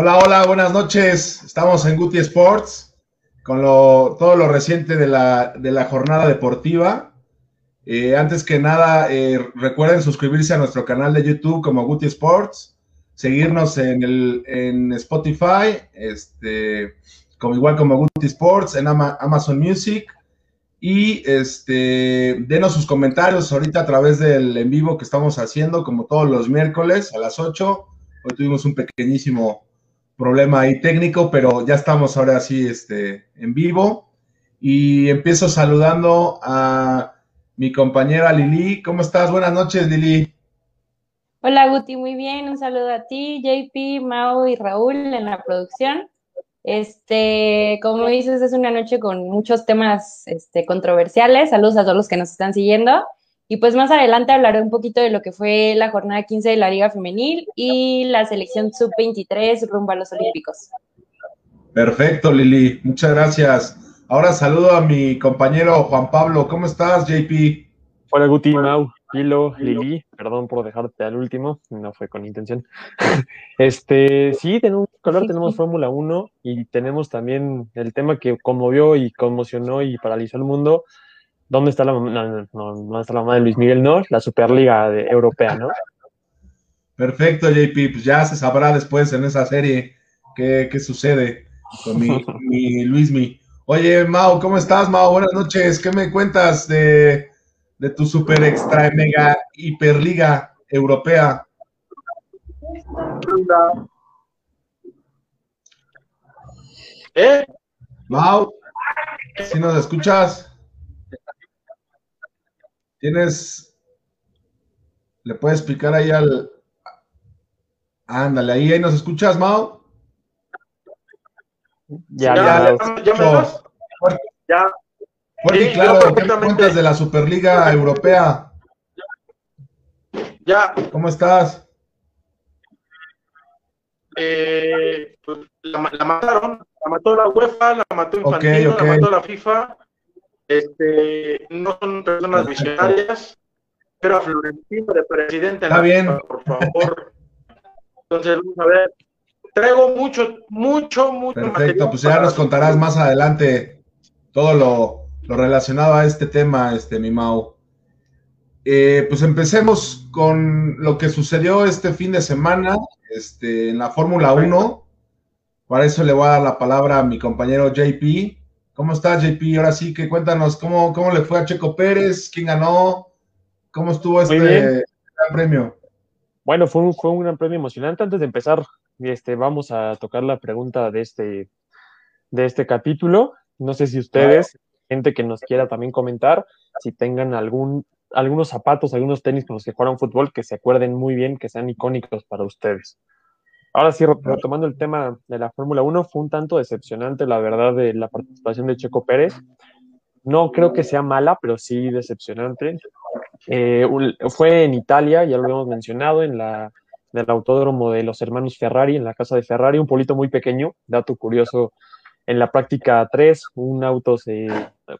Hola, hola, buenas noches. Estamos en Guti Sports con todo lo reciente de la, de la jornada deportiva. Eh, antes que nada, eh, recuerden suscribirse a nuestro canal de YouTube como Guti Sports, seguirnos en, el, en Spotify, este, como igual como Guti Sports, en Amazon Music. Y este, denos sus comentarios ahorita a través del en vivo que estamos haciendo, como todos los miércoles a las 8. Hoy tuvimos un pequeñísimo problema ahí técnico, pero ya estamos ahora sí este, en vivo. Y empiezo saludando a mi compañera Lili. ¿Cómo estás? Buenas noches, Lili. Hola, Guti, muy bien. Un saludo a ti, JP, Mau y Raúl en la producción. Este, como dices, es una noche con muchos temas este, controversiales. Saludos a todos los que nos están siguiendo. Y pues más adelante hablaré un poquito de lo que fue la jornada 15 de la Liga Femenil y la selección sub-23 rumbo a los Olímpicos. Perfecto, Lili. Muchas gracias. Ahora saludo a mi compañero Juan Pablo. ¿Cómo estás, JP? Hola, Guti, Mau, Pilo, Lili. Perdón por dejarte al último, no fue con intención. Este, sí, tenemos color, tenemos Fórmula 1 y tenemos también el tema que conmovió y conmocionó y paralizó el mundo, ¿Dónde está la, no, está la mamá de Luis Miguel? No, la Superliga Europea, ¿no? Perfecto, JP. Pues ya se sabrá después en esa serie qué, sucede con mi, mi Luismi. Oye, Mao, ¿cómo estás, Mao? Buenas noches. ¿Qué me cuentas de, de tu super extra mega hiperliga europea? ¿Eh? Mau, si nos escuchas. Tienes. ¿Le puedes explicar ahí al. Ándale, ahí, ahí nos escuchas, Mao. Ya, ya, ya, ya, ya. Fuerte claro, ¿qué cuentas de la Superliga Europea? Ya. ¿Cómo estás? Eh, pues, la, mataron, la mató la UEFA, la mató Infantino, la mató la FIFA este, no son personas visionarias, pero a Florentino de presidente. Está bien. Por favor. Entonces, vamos a ver. Traigo mucho, mucho, mucho Perfecto, pues ya nos contarás más adelante todo lo, relacionado a este tema, este, mi Mau. Eh, pues empecemos con lo que sucedió este fin de semana este, en la Fórmula 1. Para eso le voy a dar la palabra a mi compañero JP. ¿Cómo estás, JP? Ahora sí que cuéntanos cómo, cómo le fue a Checo Pérez, quién ganó, cómo estuvo este gran premio. Bueno, fue un, fue un gran premio emocionante. Antes de empezar, este, vamos a tocar la pregunta de este, de este capítulo. No sé si ustedes, gente que nos quiera también comentar, si tengan algún, algunos zapatos, algunos tenis con los que jugaron fútbol que se acuerden muy bien, que sean icónicos para ustedes. Ahora sí, retomando el tema de la Fórmula 1, fue un tanto decepcionante, la verdad, de la participación de Checo Pérez. No creo que sea mala, pero sí decepcionante. Eh, fue en Italia, ya lo habíamos mencionado, en la del autódromo de los hermanos Ferrari, en la casa de Ferrari, un polito muy pequeño, dato curioso, en la práctica 3 un auto se,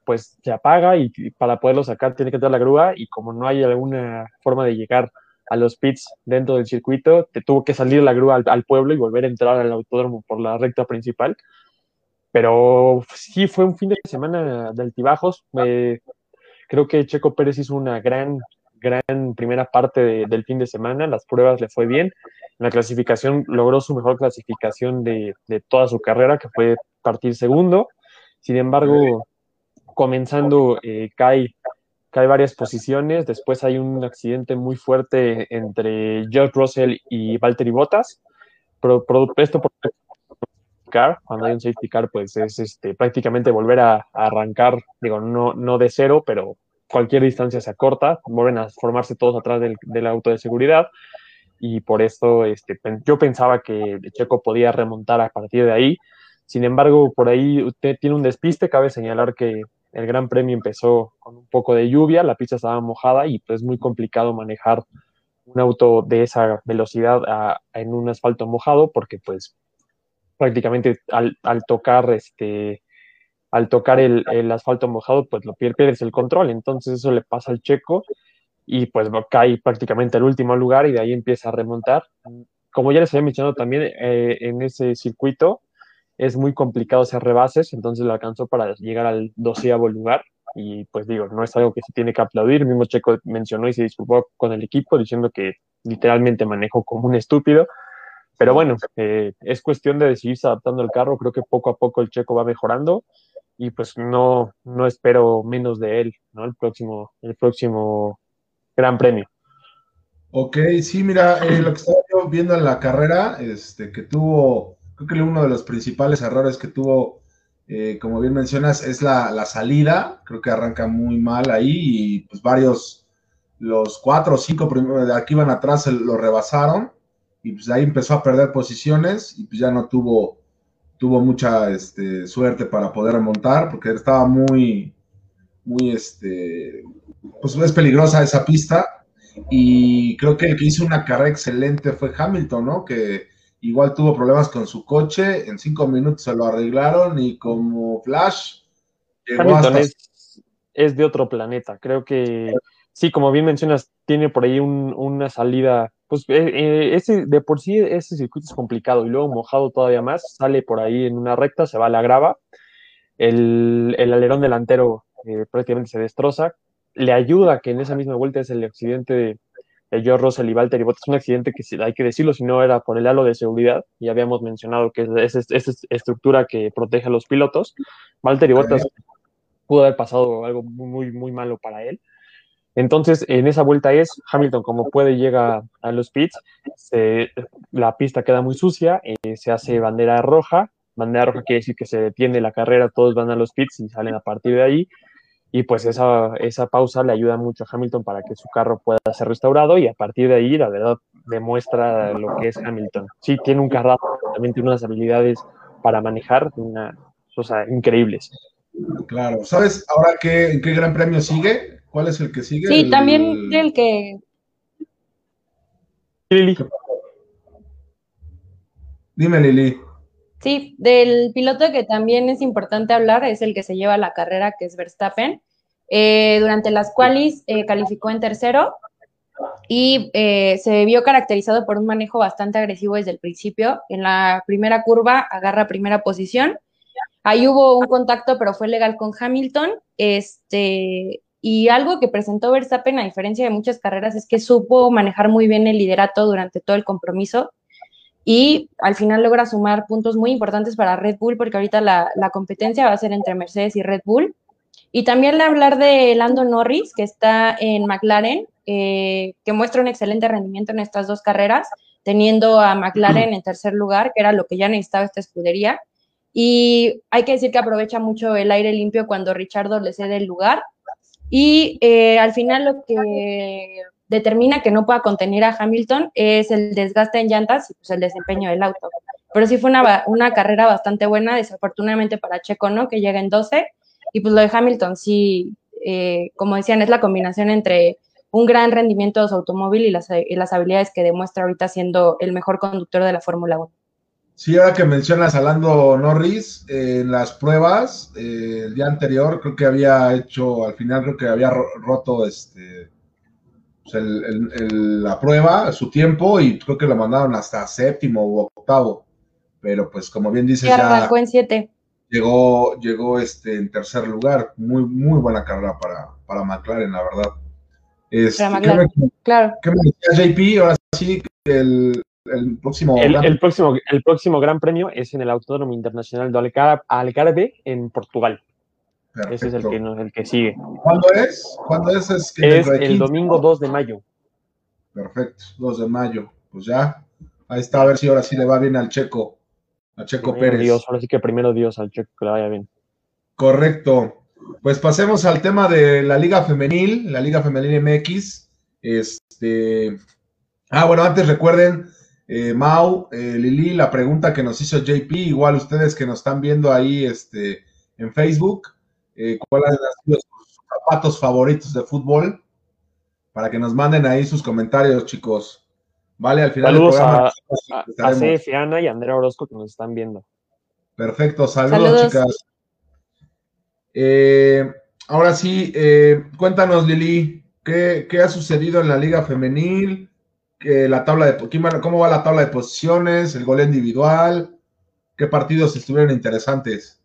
pues, se apaga y para poderlo sacar tiene que dar la grúa y como no hay alguna forma de llegar a los pits dentro del circuito, te tuvo que salir la grúa al, pueblo y volver a entrar al autódromo por la recta principal. Pero sí fue un fin de semana de altibajos. creo que Checo Pérez hizo una gran, gran primera parte del fin de semana. Las pruebas le fue bien. En la clasificación logró su mejor clasificación de, de toda su carrera, que fue partir segundo. Sin embargo, comenzando, eh, hay varias posiciones. Después hay un accidente muy fuerte entre George Russell y Valtteri Bottas. Pero, esto por car, cuando hay un safety car, pues es este, prácticamente volver a, arrancar, digo, no, no de cero, pero cualquier distancia se acorta, vuelven a formarse todos atrás del, del auto de seguridad y por eso este, yo pensaba que Checo podía remontar a partir de ahí. Sin embargo, por ahí usted tiene un despiste, cabe señalar que el Gran Premio empezó con un poco de lluvia, la pista estaba mojada y pues es muy complicado manejar un auto de esa velocidad en un asfalto mojado porque pues prácticamente al, tocar este al tocar el, asfalto mojado pues lo pierdes el control. Entonces eso le pasa al checo y pues cae prácticamente al último lugar y de ahí empieza a remontar. Como ya les había mencionado también, eh, en ese circuito es muy complicado hacer rebases, entonces lo alcanzó para llegar al doceavo lugar. Y pues digo, no es algo que se tiene que aplaudir. El mismo Checo mencionó y se disculpó con el equipo diciendo que literalmente manejó como un estúpido. Pero bueno, eh, es cuestión de seguirse adaptando el carro. Creo que poco a poco el Checo va mejorando y pues no, no espero menos de él, ¿no? El próximo, el próximo Gran Premio. Ok, sí, mira, eh, lo que estaba yo viendo en la carrera, este, que tuvo, creo que uno de los principales errores que tuvo, eh, como bien mencionas, es la, la, salida, creo que arranca muy mal ahí y pues varios, los cuatro o cinco de aquí van atrás lo rebasaron y pues ahí empezó a perder posiciones y pues ya no tuvo, tuvo mucha este, suerte para poder remontar porque estaba muy, muy, este, pues es peligrosa esa pista y creo que el que hizo una carrera excelente fue Hamilton, ¿no? Que igual tuvo problemas con su coche, en cinco minutos se lo arreglaron y como Flash llegó es, de otro planeta. Creo que sí, como bien mencionas, tiene por ahí una salida. Pues eh, eh, ese, de por sí ese circuito es complicado y luego mojado todavía más, sale por ahí en una recta, se va a la grava, el, alerón delantero eh, prácticamente se destroza, le ayuda que en esa misma vuelta es el accidente de, George Russell y Valtteri Bottas, un accidente que hay que decirlo, si no era por el halo de seguridad, y habíamos mencionado que es esa estructura que protege a los pilotos, Valtteri Bottas pudo haber pasado algo muy, muy malo para él. Entonces, en esa vuelta es Hamilton, como puede, llega a los pits, la pista queda muy sucia, eh, se hace bandera roja, bandera roja quiere decir que se detiene la carrera, todos van a los pits y salen a partir de ahí, y pues esa, esa pausa le ayuda mucho a Hamilton para que su carro pueda ser restaurado y a partir de ahí, la verdad, demuestra lo que es Hamilton. Sí, tiene un carro, también tiene unas habilidades para manejar, una, o sea, increíbles. Claro, ¿sabes ahora qué, qué gran premio sigue? ¿Cuál es el que sigue? Sí, también el que... Lili. Dime, Lili. Sí, del piloto que también es importante hablar es el que se lleva la carrera, que es Verstappen. Eh, durante las cuales eh, calificó en tercero y eh, se vio caracterizado por un manejo bastante agresivo desde el principio. En la primera curva agarra primera posición. Ahí hubo un contacto, pero fue legal con Hamilton. Este, y algo que presentó Verstappen, a diferencia de muchas carreras, es que supo manejar muy bien el liderato durante todo el compromiso y al final logra sumar puntos muy importantes para Red Bull porque ahorita la, competencia va a ser entre Mercedes y Red Bull. Y también hablar de Lando Norris, que está en McLaren, eh, que muestra un excelente rendimiento en estas dos carreras, teniendo a McLaren en tercer lugar, que era lo que ya necesitaba esta escudería. Y hay que decir que aprovecha mucho el aire limpio cuando Richardo le cede el lugar. Y eh, al final lo que determina que no pueda contener a Hamilton es el desgaste en llantas y pues el desempeño del auto. Pero sí fue una, una carrera bastante buena, desafortunadamente para Checo, ¿no? Que llega en 12. Y pues lo de Hamilton, sí, eh, como decían, es la combinación entre un gran rendimiento de su automóvil y las, las habilidades que demuestra ahorita siendo el mejor conductor de la Fórmula 1. Sí, ahora que mencionas a Lando Norris, en las pruebas, eh, el día anterior creo que había hecho, al final creo que había roto este, pues, la prueba, su tiempo, y creo que lo mandaron hasta séptimo u octavo. Pero pues como bien dices, ya en siete. Llegó, llegó este, en tercer lugar. Muy, muy buena carrera para, para McLaren, la verdad. Este, claro. ¿Qué me decía JP? Ahora sí, el, el próximo, el, próximo el próximo gran premio es en el Autódromo Internacional de Algarve en Portugal. Ese es el que, el que sigue. ¿Cuándo es? ¿Cuándo es? Es, el domingo 2 de mayo. Perfecto, 2 de mayo. Pues ya, ahí está, a ver si ahora sí le va bien al Checo, a Checo Pérez. Dios, ahora sí que primero Dios al Checo que le vaya bien. Correcto. Pues pasemos al tema de la Liga Femenil, la Liga Femenil MX. Este. Ah, bueno, antes recuerden, eh, Mau, eh, Lili, la pregunta que nos hizo JP, igual ustedes que nos están viendo ahí este, en Facebook, eh, cuáles han sido sus zapatos favoritos de fútbol, para que nos manden ahí sus comentarios, chicos. Vale, al final saludos a, a, Ana y Andrea Orozco que nos están viendo. Perfecto, saludos, chicas. Eh, ahora sí, eh, cuéntanos, Lili, ¿qué, ha sucedido en la Liga Femenil? la tabla de cómo va la tabla de posiciones, el gol individual, qué partidos estuvieron interesantes.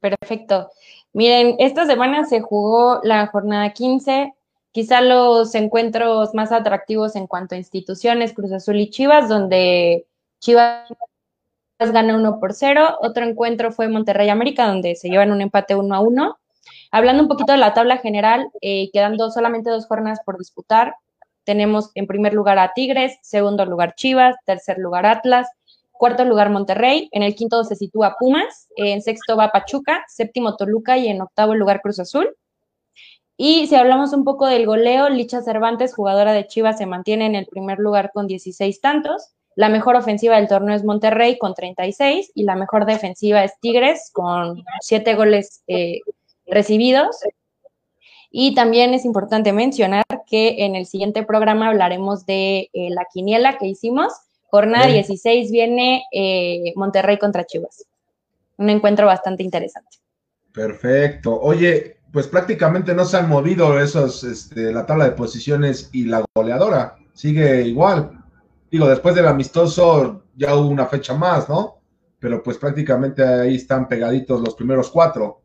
Perfecto. Miren, esta semana se jugó la jornada 15, quizá los encuentros más atractivos en cuanto a instituciones, Cruz Azul y Chivas, donde Chivas gana 1 por 0. Otro encuentro fue Monterrey América, donde se llevan un empate 1 a 1. Hablando un poquito de la tabla general, eh, quedando solamente dos jornadas por disputar, tenemos en primer lugar a Tigres, segundo lugar Chivas, tercer lugar Atlas, cuarto lugar Monterrey, en el quinto se sitúa Pumas, en sexto va Pachuca, séptimo Toluca y en octavo lugar Cruz Azul. Y si hablamos un poco del goleo, Licha Cervantes, jugadora de Chivas, se mantiene en el primer lugar con 16 tantos. La mejor ofensiva del torneo es Monterrey con 36 y la mejor defensiva es Tigres con 7 goles eh, recibidos. Y también es importante mencionar que en el siguiente programa hablaremos de eh, la quiniela que hicimos. Jornada 16 viene eh, Monterrey contra Chivas. Un encuentro bastante interesante. Perfecto. Oye, pues prácticamente no se han movido esos, este, la tabla de posiciones y la goleadora. Sigue igual. Digo, después del amistoso ya hubo una fecha más, ¿no? Pero pues prácticamente ahí están pegaditos los primeros cuatro.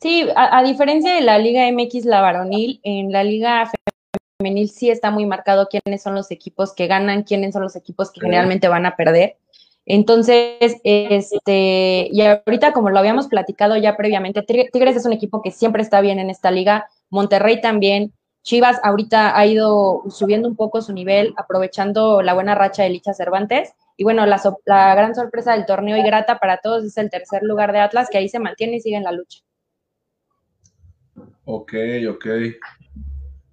Sí, a, diferencia de la Liga MX, la varonil, en la Liga femenil sí está muy marcado quiénes son los equipos que ganan, quiénes son los equipos que generalmente van a perder. Entonces, este, y ahorita como lo habíamos platicado ya previamente, Tigres es un equipo que siempre está bien en esta liga, Monterrey también, Chivas ahorita ha ido subiendo un poco su nivel, aprovechando la buena racha de Licha Cervantes. Y bueno, la, la gran sorpresa del torneo y grata para todos es el tercer lugar de Atlas, que ahí se mantiene y sigue en la lucha. Ok, ok.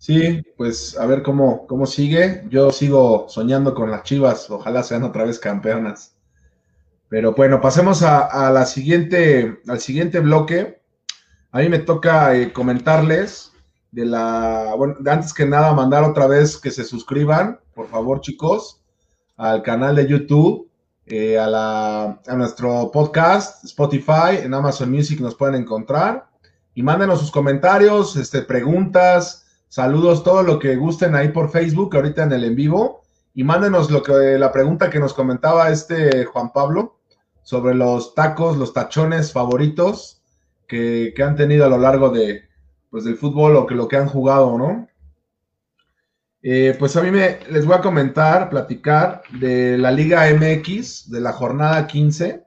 Sí, pues a ver cómo, cómo sigue. Yo sigo soñando con las Chivas, ojalá sean otra vez campeonas. Pero bueno, pasemos a, la siguiente, al siguiente bloque. A mí me toca eh, comentarles de la, bueno, antes que nada mandar otra vez que se suscriban, por favor chicos, al canal de YouTube, eh, a, la, a nuestro podcast, Spotify, en Amazon Music nos pueden encontrar y mándenos sus comentarios, este, preguntas, saludos, todo lo que gusten ahí por Facebook, ahorita en el en vivo. Y mándenos lo que, la pregunta que nos comentaba este Juan Pablo sobre los tacos, los tachones favoritos que, han tenido a lo largo de, pues, del fútbol o que lo que han jugado, ¿no? Eh, pues a mí me, les voy a comentar, platicar de la Liga MX, de la jornada 15.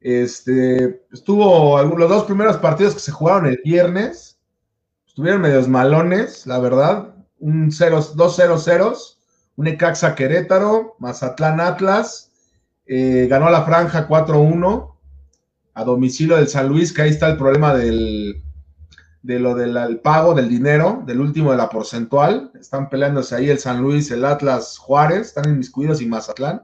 Este, estuvo los dos primeros partidos que se jugaron el viernes, estuvieron medios malones, la verdad, un 0, 2 0 0 un Ecaxa Querétaro, Mazatlán Atlas, eh, ganó la franja 4-1 a domicilio del San Luis, que ahí está el problema del, de lo del pago del dinero, del último de la porcentual. Están peleándose ahí el San Luis, el Atlas Juárez, están inmiscuidos y Mazatlán.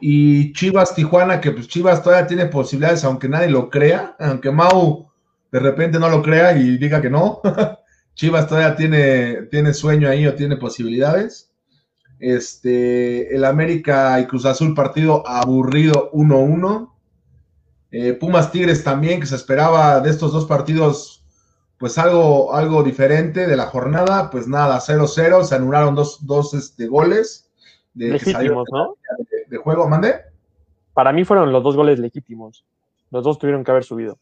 Y Chivas Tijuana, que pues Chivas todavía tiene posibilidades, aunque nadie lo crea, aunque Mau de repente no lo crea y diga que no. Chivas todavía tiene, tiene sueño ahí o tiene posibilidades. Este, el América y Cruz Azul partido aburrido 1-1. Eh, Pumas Tigres también, que se esperaba de estos dos partidos, pues algo, algo diferente de la jornada. Pues nada, 0-0, se anularon dos, dos este, goles de, legítimos, ¿no? De, juego, mande. Para mí fueron los dos goles legítimos. Los dos tuvieron que haber subido.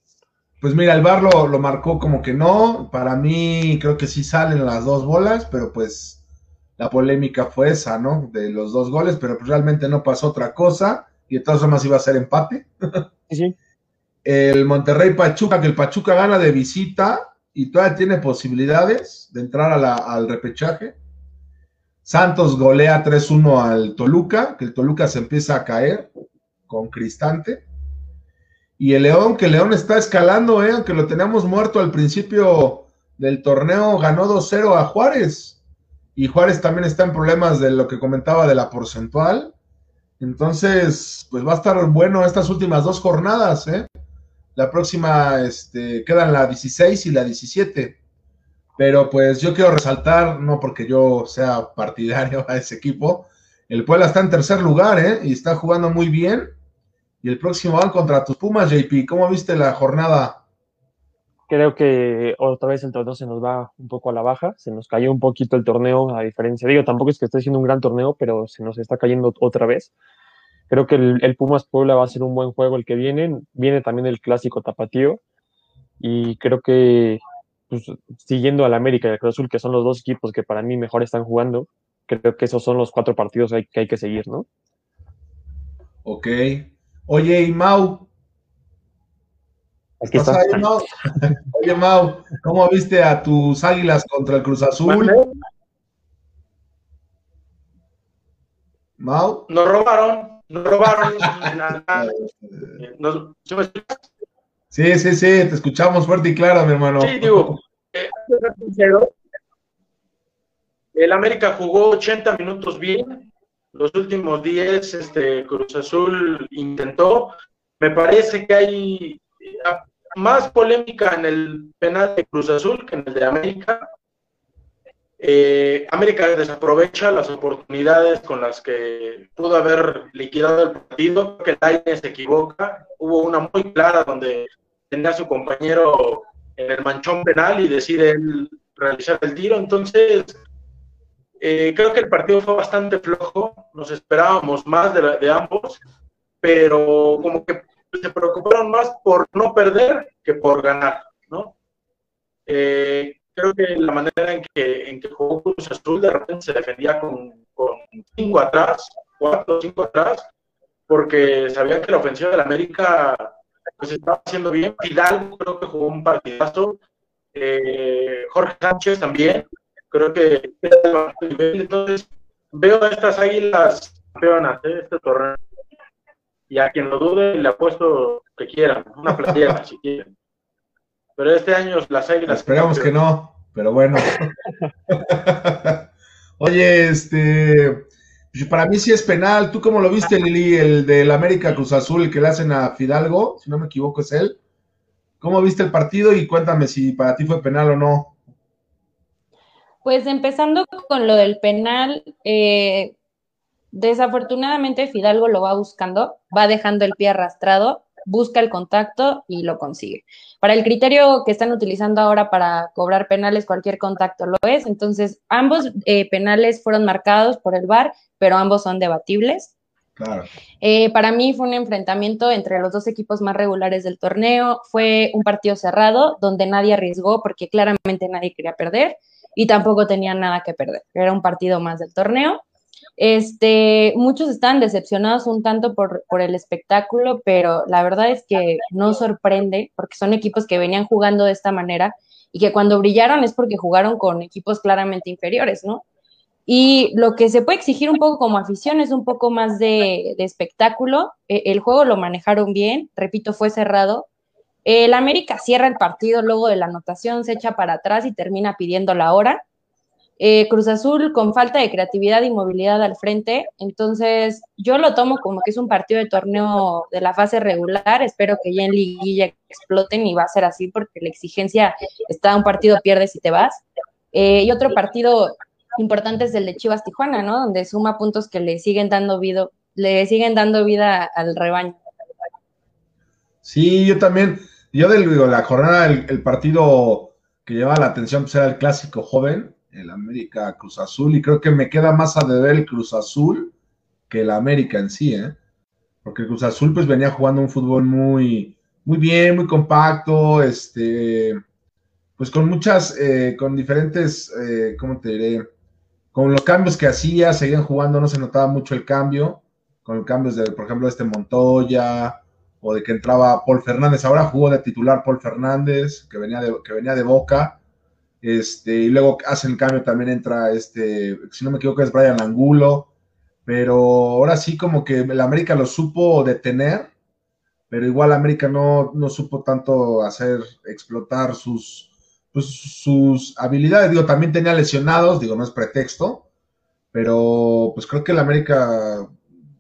Pues mira, el bar lo, lo, marcó como que no. Para mí creo que sí salen las dos bolas, pero pues la polémica fue esa, ¿no? De los dos goles, pero pues realmente no pasó otra cosa y de todas formas iba a ser empate. Sí. El Monterrey Pachuca, que el Pachuca gana de visita y todavía tiene posibilidades de entrar al repechaje. Santos golea 3-1 al Toluca, que el Toluca se empieza a caer con Cristante. Y el León, que el León está escalando, ¿eh? aunque lo teníamos muerto al principio del torneo, ganó 2-0 a Juárez. Y Juárez también está en problemas de lo que comentaba de la porcentual. Entonces, pues va a estar bueno estas últimas dos jornadas. ¿eh? La próxima este, quedan la 16 y la 17. Pero pues yo quiero resaltar, no porque yo sea partidario a ese equipo, el Puebla está en tercer lugar, ¿eh? Y está jugando muy bien. Y el próximo van contra tus Pumas, JP. ¿Cómo viste la jornada? creo que otra vez el torneo se nos va un poco a la baja, se nos cayó un poquito el torneo, a diferencia, digo, tampoco es que esté siendo un gran torneo, pero se nos está cayendo otra vez. Creo que el, Pumas Puebla va a ser un buen juego el que viene, viene también el clásico tapatío, y creo que pues, siguiendo al América y al Cruz Azul, que son los dos equipos que para mí mejor están jugando, creo que esos son los cuatro partidos que hay que, seguir, ¿no? Ok. Oye, y Mau, Oye, Mau, ¿cómo viste a tus águilas contra el Cruz Azul? Mau. Nos robaron, nos robaron. sí, sí, sí, te escuchamos fuerte y claro, mi hermano. Sí, digo, eh, el América jugó 80 minutos bien. Los últimos 10, este, Cruz Azul intentó. Me parece que hay más polémica en el penal de Cruz Azul que en el de América. Eh, América desaprovecha las oportunidades con las que pudo haber liquidado el partido, que Lainez se equivoca. Hubo una muy clara donde tenía a su compañero en el manchón penal y decide realizar el tiro. Entonces, eh, creo que el partido fue bastante flojo. Nos esperábamos más de, de ambos, pero como que se preocuparon más por no perder que por ganar, ¿no? Eh, creo que la manera en que, en que jugó Cruz Azul de repente se defendía con, con cinco atrás, cuatro o cinco atrás, porque sabían que la ofensiva del América pues estaba haciendo bien. Fidalgo creo que jugó un partidazo. Eh, Jorge Sánchez también. Creo que entonces veo a estas águilas campeonas de este torneo y a quien lo dude le apuesto que quieran, una playera si quieren. Pero este año las águilas. Esperamos que no, pero bueno. Oye, este. Para mí sí es penal. ¿Tú cómo lo viste, Lili? El del América Cruz Azul, que le hacen a Fidalgo, si no me equivoco, es él. ¿Cómo viste el partido? Y cuéntame si para ti fue penal o no. Pues empezando con lo del penal, eh, Desafortunadamente Fidalgo lo va buscando, va dejando el pie arrastrado, busca el contacto y lo consigue. Para el criterio que están utilizando ahora para cobrar penales, cualquier contacto lo es. Entonces, ambos eh, penales fueron marcados por el VAR, pero ambos son debatibles. Eh, para mí fue un enfrentamiento entre los dos equipos más regulares del torneo. Fue un partido cerrado donde nadie arriesgó porque claramente nadie quería perder y tampoco tenía nada que perder. Era un partido más del torneo. Este, muchos están decepcionados un tanto por, por, el espectáculo, pero la verdad es que no sorprende porque son equipos que venían jugando de esta manera y que cuando brillaron es porque jugaron con equipos claramente inferiores, ¿no? Y lo que se puede exigir un poco como afición es un poco más de, de espectáculo. E, el juego lo manejaron bien, repito, fue cerrado. El América cierra el partido luego de la anotación, se echa para atrás y termina pidiendo la hora eh, Cruz Azul con falta de creatividad y movilidad al frente. Entonces, yo lo tomo como que es un partido de torneo de la fase regular. Espero que ya en liguilla exploten y va a ser así porque la exigencia está un partido pierdes y te vas. Eh, y otro partido importante es el de Chivas Tijuana, ¿no? Donde suma puntos que le siguen dando vida, le siguen dando vida al rebaño. Sí, yo también. Yo de la jornada, el, partido que lleva la atención pues era el clásico joven, el América Cruz Azul, y creo que me queda más a deber el Cruz Azul que el América en sí, ¿eh? Porque el Cruz Azul pues venía jugando un fútbol muy, muy bien, muy compacto, este, pues con muchas, eh, con diferentes, eh, ¿cómo te diré? Con los cambios que hacía, seguían jugando, no se notaba mucho el cambio, con los cambios de, por ejemplo, este Montoya, o de que entraba Paul Fernández, ahora jugó de titular Paul Fernández, que venía de, que venía de Boca, este, y luego hacen el cambio, también entra este, si no me equivoco, es Brian Angulo. Pero ahora sí, como que el América lo supo detener, pero igual América no, no supo tanto hacer explotar sus, pues, sus habilidades. Digo, también tenía lesionados, digo, no es pretexto, pero pues creo que el América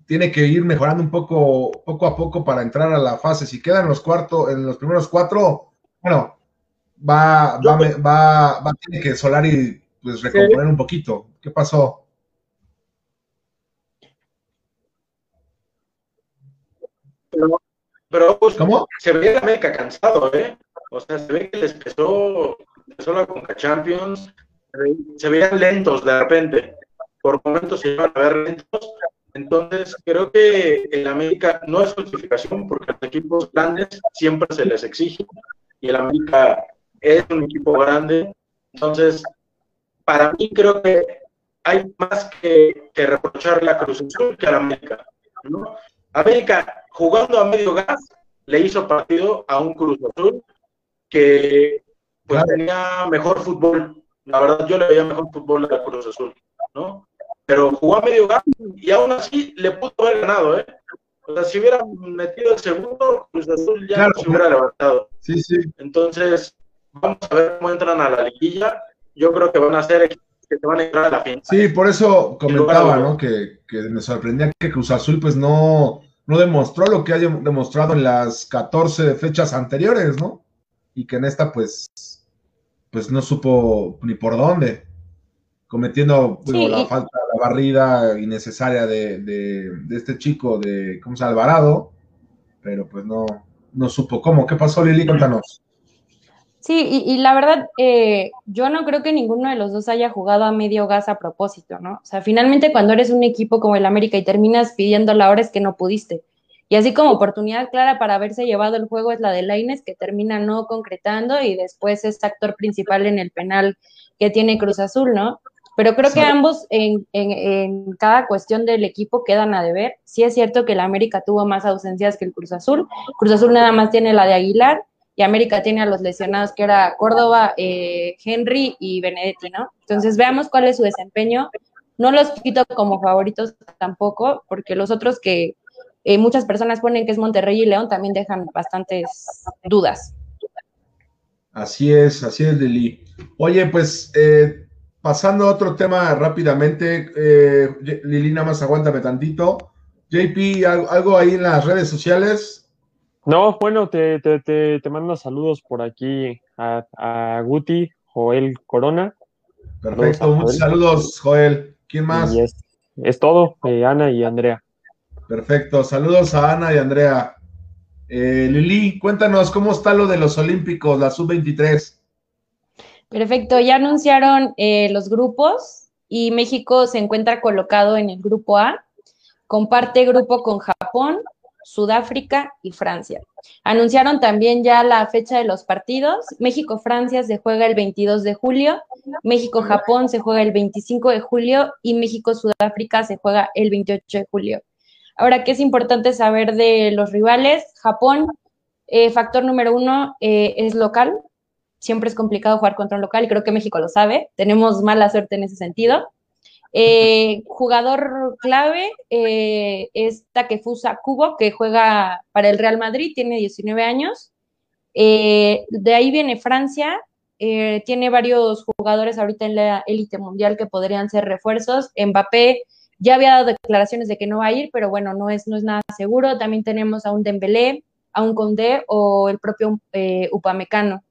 tiene que ir mejorando un poco, poco a poco para entrar a la fase. Si quedan los cuartos, en los primeros cuatro, bueno, va, va, va, va, a tener que Solari pues recomponer un poquito. ¿Qué pasó? Pero, pero pues, ¿Cómo? se veía América cansado, ¿eh? O sea, se ve que les empezó, empezó la Conca Champions, se veían lentos de repente. Por momentos se iban a ver lentos. Entonces, creo que el América no es justificación porque los equipos grandes siempre se les exige y el América es un equipo grande. Entonces, para mí creo que hay más que, reprocharle a Cruz Azul que a la América. América, jugando a medio gas, le hizo partido a un Cruz Azul que pues, tenía mejor fútbol. La verdad, yo le veía mejor fútbol a Cruz Azul, ¿no? Pero jugó a medio gas y aún así le pudo haber ganado, ¿eh? O sea, si hubiera metido el segundo, Cruz Azul ya se hubiera levantado. Sí, sí. Entonces, vamos a ver cómo entran a la liguilla. Yo creo que van a ser que se van a entrar a la final. Sí, por eso comentaba, ¿no? Que, que, me sorprendía que Cruz Azul, pues no, no demostró lo que ha demostrado en las 14 fechas anteriores, ¿no? Y que en esta, pues, pues no supo ni por dónde, cometiendo la falta, la barrida innecesaria de, de, este chico, de, ¿cómo se? Alvarado, pero pues no, no supo cómo. ¿Qué pasó, Lili? Cuéntanos. Sí, y, la verdad, eh, yo no creo que ninguno de los dos haya jugado a medio gas a propósito, ¿no? O sea, finalmente cuando eres un equipo como el América y terminas pidiendo la hora es que no pudiste. Y así como oportunidad clara para haberse llevado el juego es la de Laines, que termina no concretando y después es actor principal en el penal que tiene Cruz Azul, ¿no? Pero creo que ambos en, en, en, cada cuestión del equipo quedan a deber. Sí es cierto que el América tuvo más ausencias que el Cruz Azul. Cruz Azul nada más tiene la de Aguilar y América tiene a los lesionados que era Córdoba, eh, Henry y Benedetti, ¿no? Entonces veamos cuál es su desempeño. No los quito como favoritos tampoco, porque los otros que eh, muchas personas ponen que es Monterrey y León también dejan bastantes dudas. Así es, así es, Lili. Oye, pues eh, pasando a otro tema rápidamente, Lili, nada más aguántame tantito. JP, ¿algo ahí en las redes sociales? No, bueno, te, te, te, mando saludos por aquí a, a Guti, Joel Corona. Perfecto, muchos saludos, Joel. ¿Quién más? es, todo, eh, Ana y Andrea. Perfecto, saludos a Ana y Andrea. Eh, Lili, cuéntanos cómo está lo de los Olímpicos, la sub-23. Perfecto, ya anunciaron eh, los grupos y México se encuentra colocado en el grupo A. Comparte grupo con Japón, Sudáfrica y Francia. Anunciaron también ya la fecha de los partidos. México-Francia se juega el 22 de julio, México-Japón se juega el 25 de julio y México-Sudáfrica se juega el 28 de julio. Ahora, ¿qué es importante saber de los rivales? Japón, eh, factor número uno, eh, es local. Siempre es complicado jugar contra un local y creo que México lo sabe. Tenemos mala suerte en ese sentido. Eh, jugador clave eh, es Takefusa Kubo, que juega para el Real Madrid, tiene 19 años. Eh, de ahí viene Francia, tiene varios jugadores ahorita en la élite mundial que podrían ser refuerzos. Mbappé ya había dado declaraciones de que no va a ir, pero bueno, no es, no es nada seguro. También tenemos a un Dembélé, a un Condé o el propio Upamecano.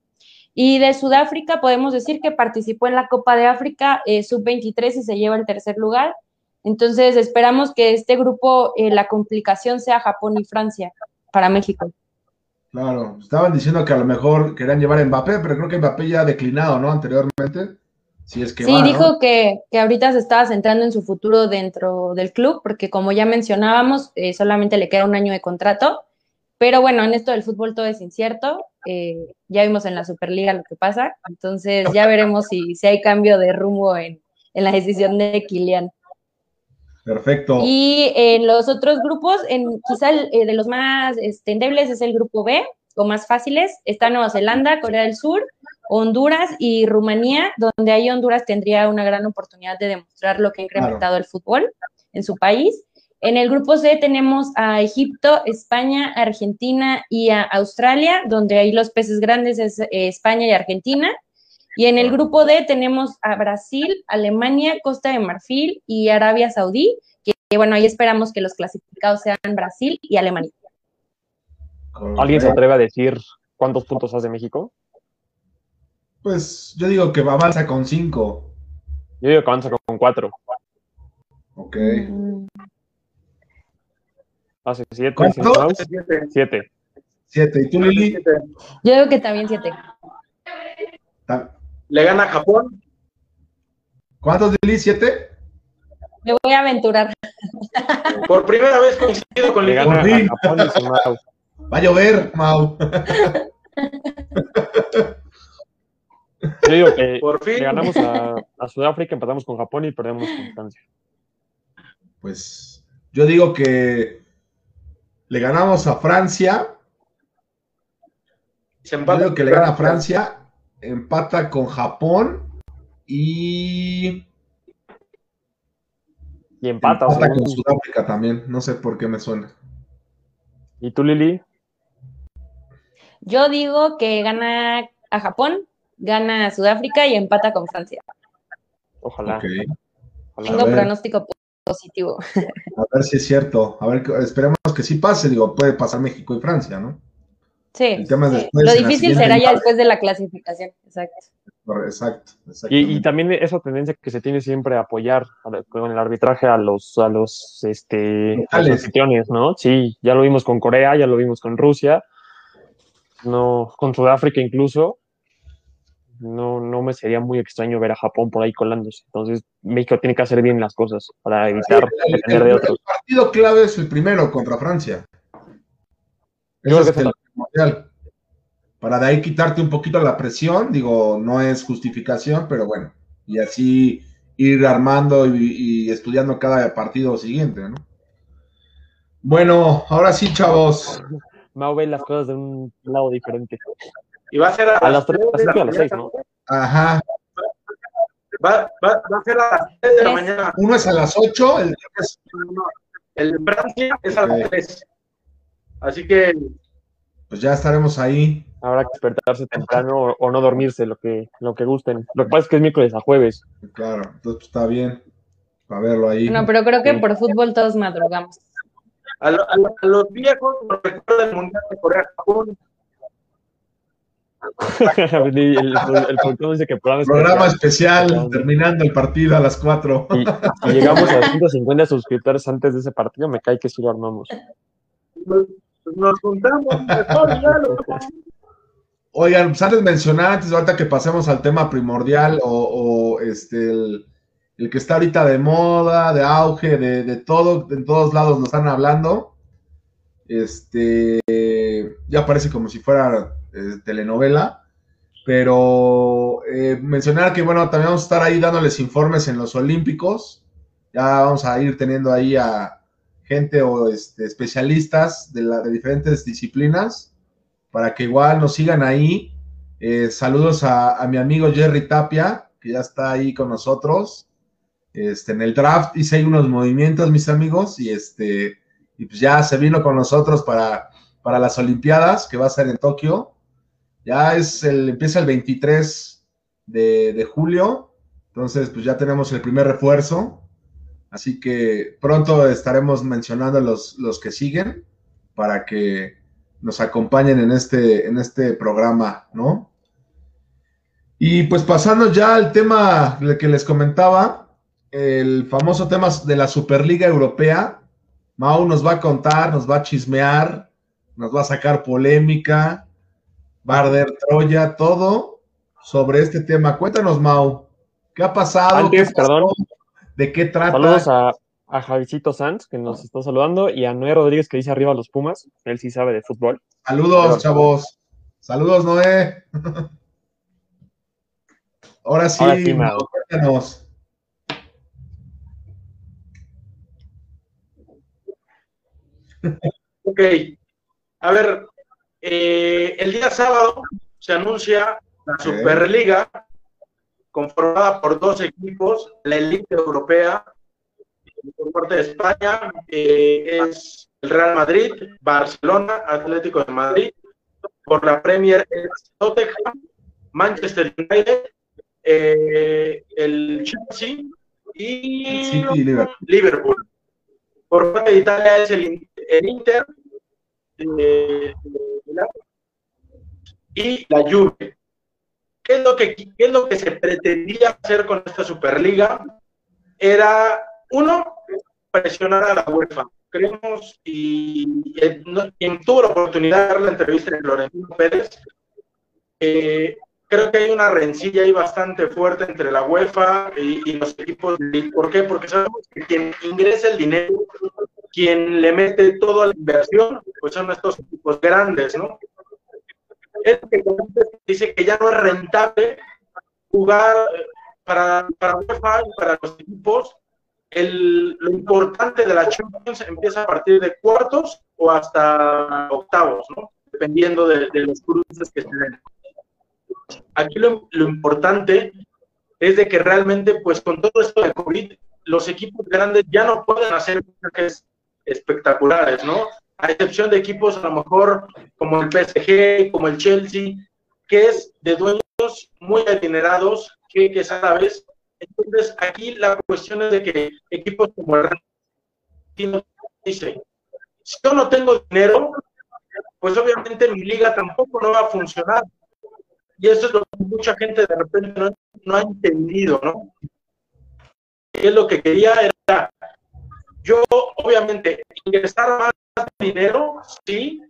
Y de Sudáfrica podemos decir que participó en la Copa de África eh, sub-23 y se lleva el tercer lugar. Entonces esperamos que este grupo, eh, la complicación sea Japón y Francia para México. Claro, estaban diciendo que a lo mejor querían llevar a Mbappé, pero creo que Mbappé ya ha declinado, ¿no? Anteriormente. Si es que sí, dijo que, que, ahorita se estaba centrando en su futuro dentro del club, porque como ya mencionábamos, eh, solamente le queda un año de contrato pero bueno, en esto del fútbol todo es incierto. Eh, ya vimos en la Superliga lo que pasa. Entonces ya veremos si, si hay cambio de rumbo en, la decisión de Kilian. Perfecto. Y en los otros grupos, en, quizá el, eh, de los más este, endebles es el grupo B, o más fáciles. Está Nueva Zelanda, Corea del Sur, Honduras y Rumanía, donde ahí Honduras tendría una gran oportunidad de demostrar lo que ha incrementado el fútbol en su país. En el grupo C tenemos a Egipto, España, Argentina y a Australia, donde ahí los peces grandes es eh, España y Argentina. Y en el grupo D tenemos a Brasil, Alemania, Costa de Marfil y Arabia Saudí, que, bueno, ahí esperamos que los clasificados sean Brasil y Alemania. ¿Alguien se atreve a decir cuántos puntos hace México? Pues yo digo que avanza con cinco. Yo digo que avanza con cuatro. Ok. Hace siete. Siete. Siete. ¿Y tú, Lili? Yo digo que también siete. Le gana a Japón. ¿Cuántos, Lili? ¿Siete? Me voy a aventurar. Por primera vez coincido con Lili. Va a llover, Mau. Yo digo que Por fin. le ganamos a, a, Sudáfrica, empatamos con Japón y perdemos con Francia. Pues yo digo que le ganamos a Francia. yo digo que le gana a Francia, empata con Japón y. Y empata. empata con Sudáfrica también. No sé por qué me suena. ¿Y tú, Lili? Yo digo que gana a Japón, gana a Sudáfrica y empata con Francia. Ojalá. Tengo pronóstico positivo. A ver si es cierto. A ver, esperemos que sí pase. Digo, puede pasar México y Francia, ¿no? Sí. Lo difícil será ya después de la clasificación. Exacto. Exacto. Y, también esa tendencia que se tiene siempre a apoyar con el arbitraje a los a los este ¿no? Sí, ya lo vimos con Corea, ya lo vimos con Rusia, no con Sudáfrica incluso. No, no me sería muy extraño ver a Japón por ahí colándose. Entonces, México tiene que hacer bien las cosas para evitar depender de otros. El partido clave es el primero contra Francia. Es el para de ahí quitarte un poquito la presión, digo, no es justificación, pero bueno, y así ir armando y, estudiando cada partido siguiente, ¿no? Bueno, ahora sí, chavos. Mau ve las cosas de un lado diferente. Y va a ser a, las 3 a las 6, ¿no? Ajá. Va, va, va, a ser a las 3 de la mañana. Uno es a las 8, el, el de Francia es a las 3. Así que. Pues ya estaremos ahí habrá que despertarse temprano o, no dormirse, lo que, lo que gusten. Lo que pasa es que es miércoles a jueves. Claro, entonces está bien para verlo ahí. No, pero creo que por fútbol todos madrugamos. A, los viejos recuerda el Mundial de Corea-Japón. el, el, el dice que programa, especial, terminando el partido a las 4. Y, si llegamos a 150 suscriptores antes de ese partido, me cae que sí lo armamos. Nos, juntamos mejor, ya lo Oigan, pues antes mencionar, antes ahorita que pasemos al tema primordial o, este, el, que está ahorita de moda, de auge, de, todo, en todos lados nos están hablando. Este, ya parece como si fuera eh, telenovela, pero eh, mencionar que, bueno, también vamos a estar ahí dándoles informes en los Olímpicos. Ya vamos a ir teniendo ahí a gente o este, especialistas de, de diferentes disciplinas para que igual nos sigan ahí. Eh, saludos a, mi amigo Jerry Tapia, que ya está ahí con nosotros. Este, en el draft hice ahí unos movimientos, mis amigos, y este, y pues ya se vino con nosotros para, para las Olimpiadas, que va a ser en Tokio. Ya es el, empieza el 23 de, de julio, entonces pues ya tenemos el primer refuerzo. Así que pronto estaremos mencionando los, los que siguen para que nos acompañen en este, en este programa, ¿no? Y pues pasando ya al tema que les comentaba, el famoso tema de la Superliga Europea, Mau nos va a contar, nos va a chismear, nos va a sacar polémica, Barder, Troya, todo sobre este tema. Cuéntanos, Mau, ¿qué ha pasado? perdón. ¿De qué trata? Saludos a, a Javicito Sanz, que nos está saludando, y a Noé Rodríguez, que dice arriba los Pumas. Él sí sabe de fútbol. Saludos, chavos. Saludos, Noé. Ahora sí, cuéntanos. Ok. A ver, eh, el día sábado se anuncia la Superliga conformada por dos equipos, la élite europea por parte de España eh, es el Real Madrid, Barcelona, Atlético de Madrid, por la Premier es Tottenham, Manchester United, eh, el Chelsea y Liverpool. Por parte de Italia es el, Inter eh, y la Juve. ¿Qué que, ¿Qué es lo que se pretendía hacer con esta Superliga? Era uno, presionar a la UEFA. creemos, y, quien tuvo la oportunidad de la entrevista a Florentino Pérez, eh, creo que hay una rencilla ahí bastante fuerte entre la UEFA y, los equipos. ¿Por qué? Porque sabemos que quien ingresa el dinero, quien le mete toda la inversión, pues son estos equipos grandes, ¿no? Es que dice que ya no es rentable jugar para, para UEFA y para los equipos el, lo importante de la Champions empieza a partir de cuartos o hasta octavos, ¿no? Dependiendo de, los cruces que se den. Aquí lo, lo, importante es de que realmente, pues con todo esto de COVID, los equipos grandes ya no pueden hacer viajes espectaculares, ¿no? A excepción de equipos a lo mejor como el PSG, como el Chelsea, que es de dueños muy adinerados, que, que sabes, entonces, aquí la cuestión es de que equipos como el Argentino dice, si yo no tengo dinero, pues obviamente mi liga tampoco no va a funcionar. Y eso es lo que mucha gente de repente no, ha entendido, ¿no? Es lo que quería era, yo obviamente ingresar más dinero, sí,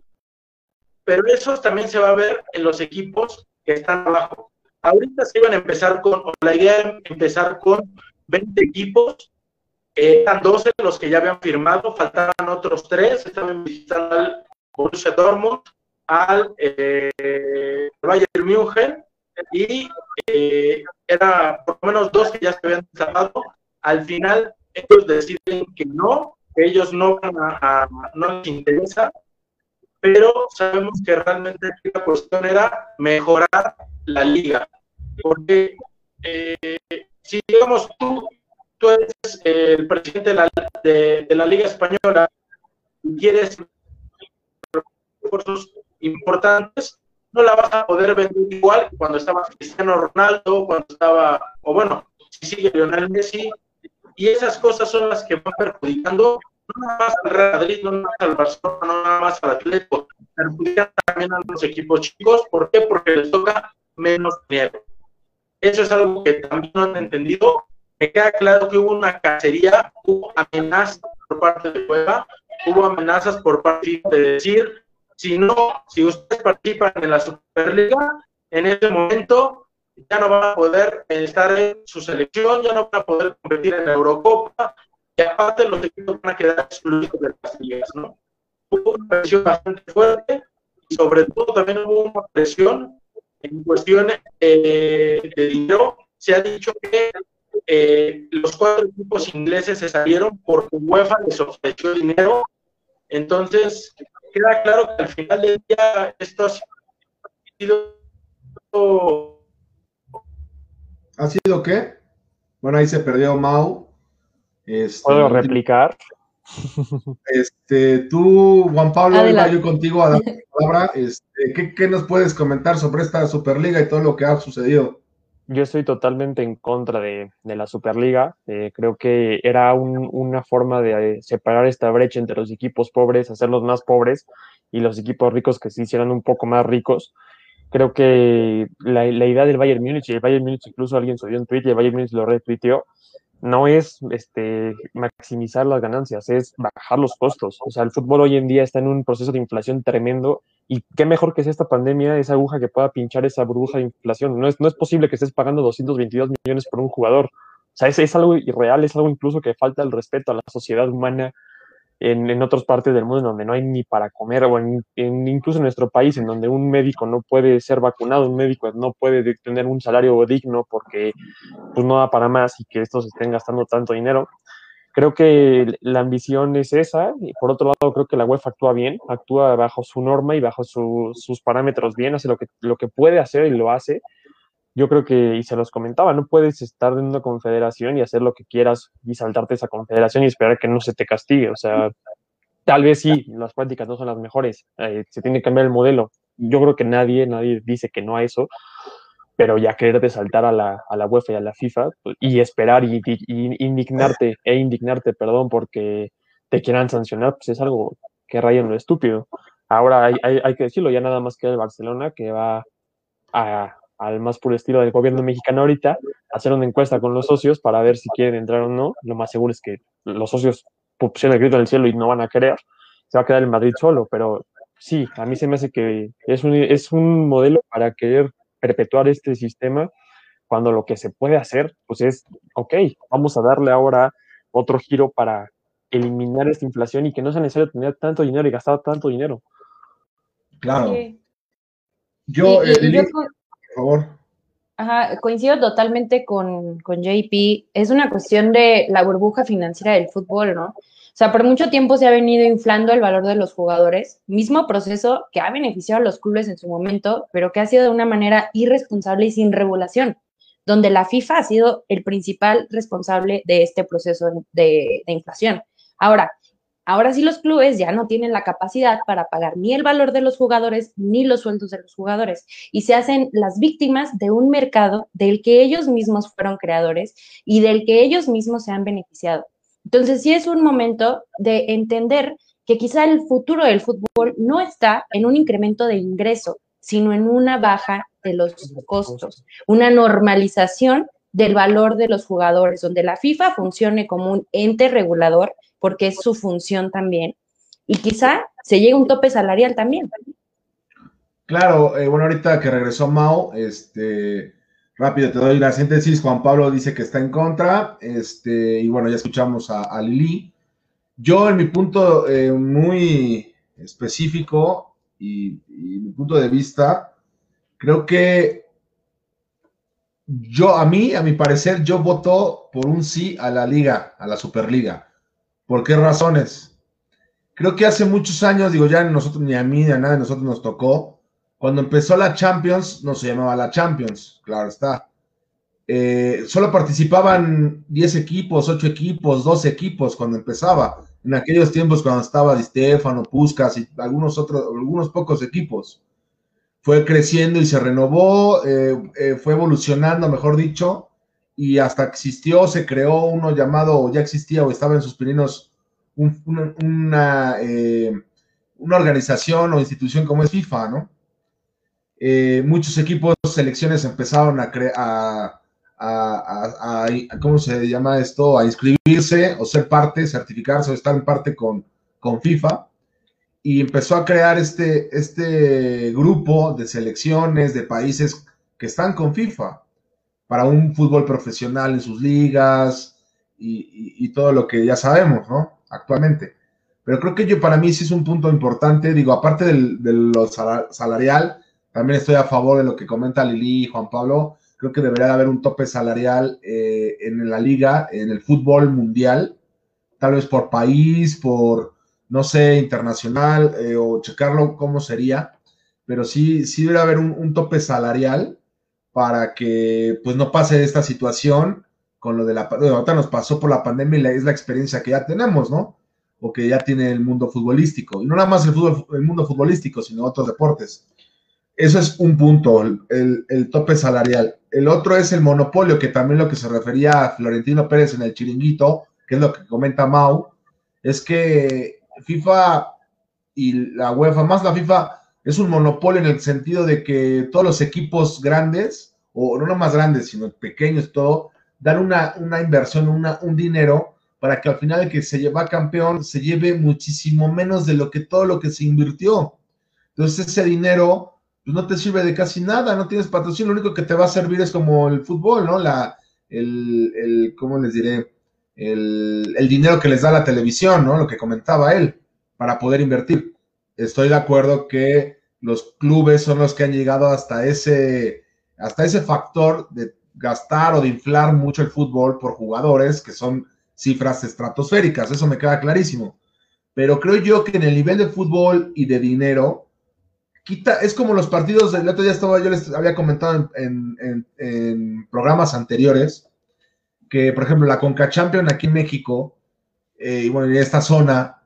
pero eso también se va a ver en los equipos que están abajo. Ahorita se iban a empezar con, la idea era empezar con 20 equipos, eran 12 los que ya habían firmado, faltaban otros 3, estaban visitando al Borussia Dortmund, al eh, Bayern München, y eh, era por lo menos dos que ya se habían cerrado. Al final, ellos deciden que no, ellos no van a, no les interesa, pero sabemos que realmente la cuestión era mejorar la liga. Porque eh, si digamos tú, tú eres el presidente de la, Liga Española y quieres recursos importantes, no la vas a poder vender igual cuando estaba Cristiano Ronaldo, cuando estaba, o bueno, si sigue Lionel Messi, y esas cosas son las que van perjudicando no nada más al Real Madrid, no nada más al Barcelona, no nada más al Atlético, perjudican también a los equipos chicos. ¿Por qué? Porque les toca menos dinero. Eso es algo que también no han entendido. Me queda claro que hubo una cacería, hubo amenazas por parte de Cueva, hubo amenazas por parte de decir, si no, si ustedes participan en la Superliga, en ese momento ya no van a poder estar en su selección, ya no van a poder competir en la Eurocopa, y aparte los equipos van a quedar excluidos de las ligas, ¿no? Hubo una presión bastante fuerte y sobre todo también hubo una presión en cuestiones eh, de dinero, se ha dicho que eh, los cuatro equipos ingleses se salieron porque UEFA les ofreció dinero. Entonces, queda claro que al final del día esto ha sido... ¿Ha sido qué? Bueno, ahí se perdió Mau. Este, ¿Puedo replicar? Este, tú, Juan Pablo, yo contigo a la palabra. Este, ¿qué, nos puedes comentar sobre esta Superliga y todo lo que ha sucedido? Yo estoy totalmente en contra de, la Superliga. Eh, creo que era una forma de separar esta brecha entre los equipos pobres, hacerlos más pobres y los equipos ricos que se hicieran un poco más ricos. Creo que la, idea del Bayern Múnich, y el Bayern Múnich incluso alguien subió un tweet y el Bayern Múnich lo retuiteó, no es este, maximizar las ganancias, es bajar los costos. O sea, el fútbol hoy en día está en un proceso de inflación tremendo y qué mejor que sea esta pandemia, esa aguja que pueda pinchar esa burbuja de inflación. No es, no es posible que estés pagando 222 millones por un jugador. O sea, es, es algo irreal, es algo incluso que falta el respeto a la sociedad humana en, en, otras partes del mundo en donde no hay ni para comer, o en, incluso en nuestro país, en donde un médico no puede ser vacunado, un médico no puede tener un salario digno porque pues, no da para más y que estos estén gastando tanto dinero. Creo que la ambición es esa, y por otro lado creo que la UEFA actúa bien, actúa bajo su norma y bajo sus parámetros bien, hace lo que, lo que puede hacer y lo hace, yo creo que, y se los comentaba, no puedes estar en una confederación y hacer lo que quieras y saltarte esa confederación y esperar que no se te castigue. O sea, tal vez sí, las prácticas no son las mejores, eh, se tiene que cambiar el modelo. Yo creo que nadie, nadie dice que no a eso, pero ya quererte saltar a la, a la UEFA y a la FIFA pues, y esperar y, indignarte, e indignarte, perdón, porque te quieran sancionar, pues es algo que raya en lo estúpido. Ahora hay, hay, hay que decirlo, ya nada más que el Barcelona que va a, al más puro estilo del gobierno mexicano ahorita, hacer una encuesta con los socios para ver si quieren entrar o no. Lo más seguro es que los socios pusieron el grito en el cielo y no van a querer, se va a quedar el Madrid solo, pero sí, a mí se me hace que es un, es un modelo para querer perpetuar este sistema cuando lo que se puede hacer, pues es, ok, vamos a darle ahora otro giro para eliminar esta inflación y que no sea necesario tener tanto dinero y gastar tanto dinero. Claro. Yo, eh, favor. Ajá, coincido totalmente con, con JP. Es una cuestión de la burbuja financiera del fútbol, ¿no? O sea, por mucho tiempo se ha venido inflando el valor de los jugadores, mismo proceso que ha beneficiado a los clubes en su momento, pero que ha sido de una manera irresponsable y sin regulación, donde la FIFA ha sido el principal responsable de este proceso de inflación. Ahora, Ahora sí los clubes ya no tienen la capacidad para pagar ni el valor de los jugadores ni los sueldos de los jugadores y se hacen las víctimas de un mercado del que ellos mismos fueron creadores y del que ellos mismos se han beneficiado. Entonces sí es un momento de entender que quizá el futuro del fútbol no está en un incremento de ingreso, sino en una baja de los costos, una normalización del valor de los jugadores, donde la FIFA funcione como un ente regulador porque es su función también. Y quizá se llegue a un tope salarial también. Claro, eh, bueno, ahorita que regresó Mao, este, rápido te doy la síntesis. Juan Pablo dice que está en contra, este, y bueno, ya escuchamos a, Lili. Yo, en mi punto eh, muy específico y, y mi punto de vista, creo que yo, a mí, a mi parecer, yo voto por un sí a la liga, a la Superliga. ¿Por qué razones? Creo que hace muchos años, digo, ya nosotros, ni a mí, ni a nadie nosotros nos tocó. Cuando empezó la Champions, no se llamaba la Champions, claro está. Eh, solo participaban 10 equipos, 8 equipos, 12 equipos cuando empezaba. En aquellos tiempos cuando estaba Di Stefano, Puskas y algunos otros, algunos pocos equipos. Fue creciendo y se renovó, eh, eh, fue evolucionando, mejor dicho, y hasta existió, se creó uno llamado, o ya existía o estaba en sus pininos, una, eh, una, organización o institución como es FIFA, ¿no? Eh, muchos equipos, selecciones empezaron a, a, a, ¿cómo se llama esto? A inscribirse o ser parte, certificarse o estar en parte con, con FIFA. Y empezó a crear este, este grupo de selecciones de países que están con FIFA para un fútbol profesional en sus ligas y, todo lo que ya sabemos, ¿no? Actualmente. Pero creo que yo para mí sí es un punto importante, digo, aparte del, de lo salarial, también estoy a favor de lo que comenta Lili y Juan Pablo, creo que debería de haber un tope salarial eh, en la liga, en el fútbol mundial, tal vez por país, por, no sé, internacional, eh, o checarlo cómo sería, pero sí, sí debería haber un tope salarial para que pues no pase esta situación con lo de la ahorita nos pasó por la pandemia y es la experiencia que ya tenemos, ¿no? O que ya tiene el mundo futbolístico. Y no nada más el mundo futbolístico, sino otros deportes. Eso es un punto, el, el, tope salarial. El otro es el monopolio, que también lo que se refería a Florentino Pérez en el chiringuito, que es lo que comenta Mau, es que FIFA y la UEFA, más la FIFA, es un monopolio en el sentido de que todos los equipos grandes, o no más grandes, sino pequeños, todo, dan una, una inversión, una, un dinero para que al final el que se lleva campeón se lleve muchísimo menos de lo que todo lo que se invirtió. Entonces ese dinero pues, no te sirve de casi nada, no tienes patrocinio, lo único que te va a servir es como el fútbol, ¿no? La, el, el ¿cómo les diré? El, el dinero que les da la televisión, ¿no? Lo que comentaba él, para poder invertir estoy de acuerdo que los clubes son los que han llegado hasta ese, hasta ese factor de gastar o de inflar mucho el fútbol por jugadores, que son cifras estratosféricas, eso me queda clarísimo. Pero creo yo que en el nivel de fútbol y de dinero, quita, es como los partidos, del otro día estaba, yo les había comentado en, programas anteriores, que por ejemplo la Conca Champion aquí en México, eh, y bueno, en esta zona,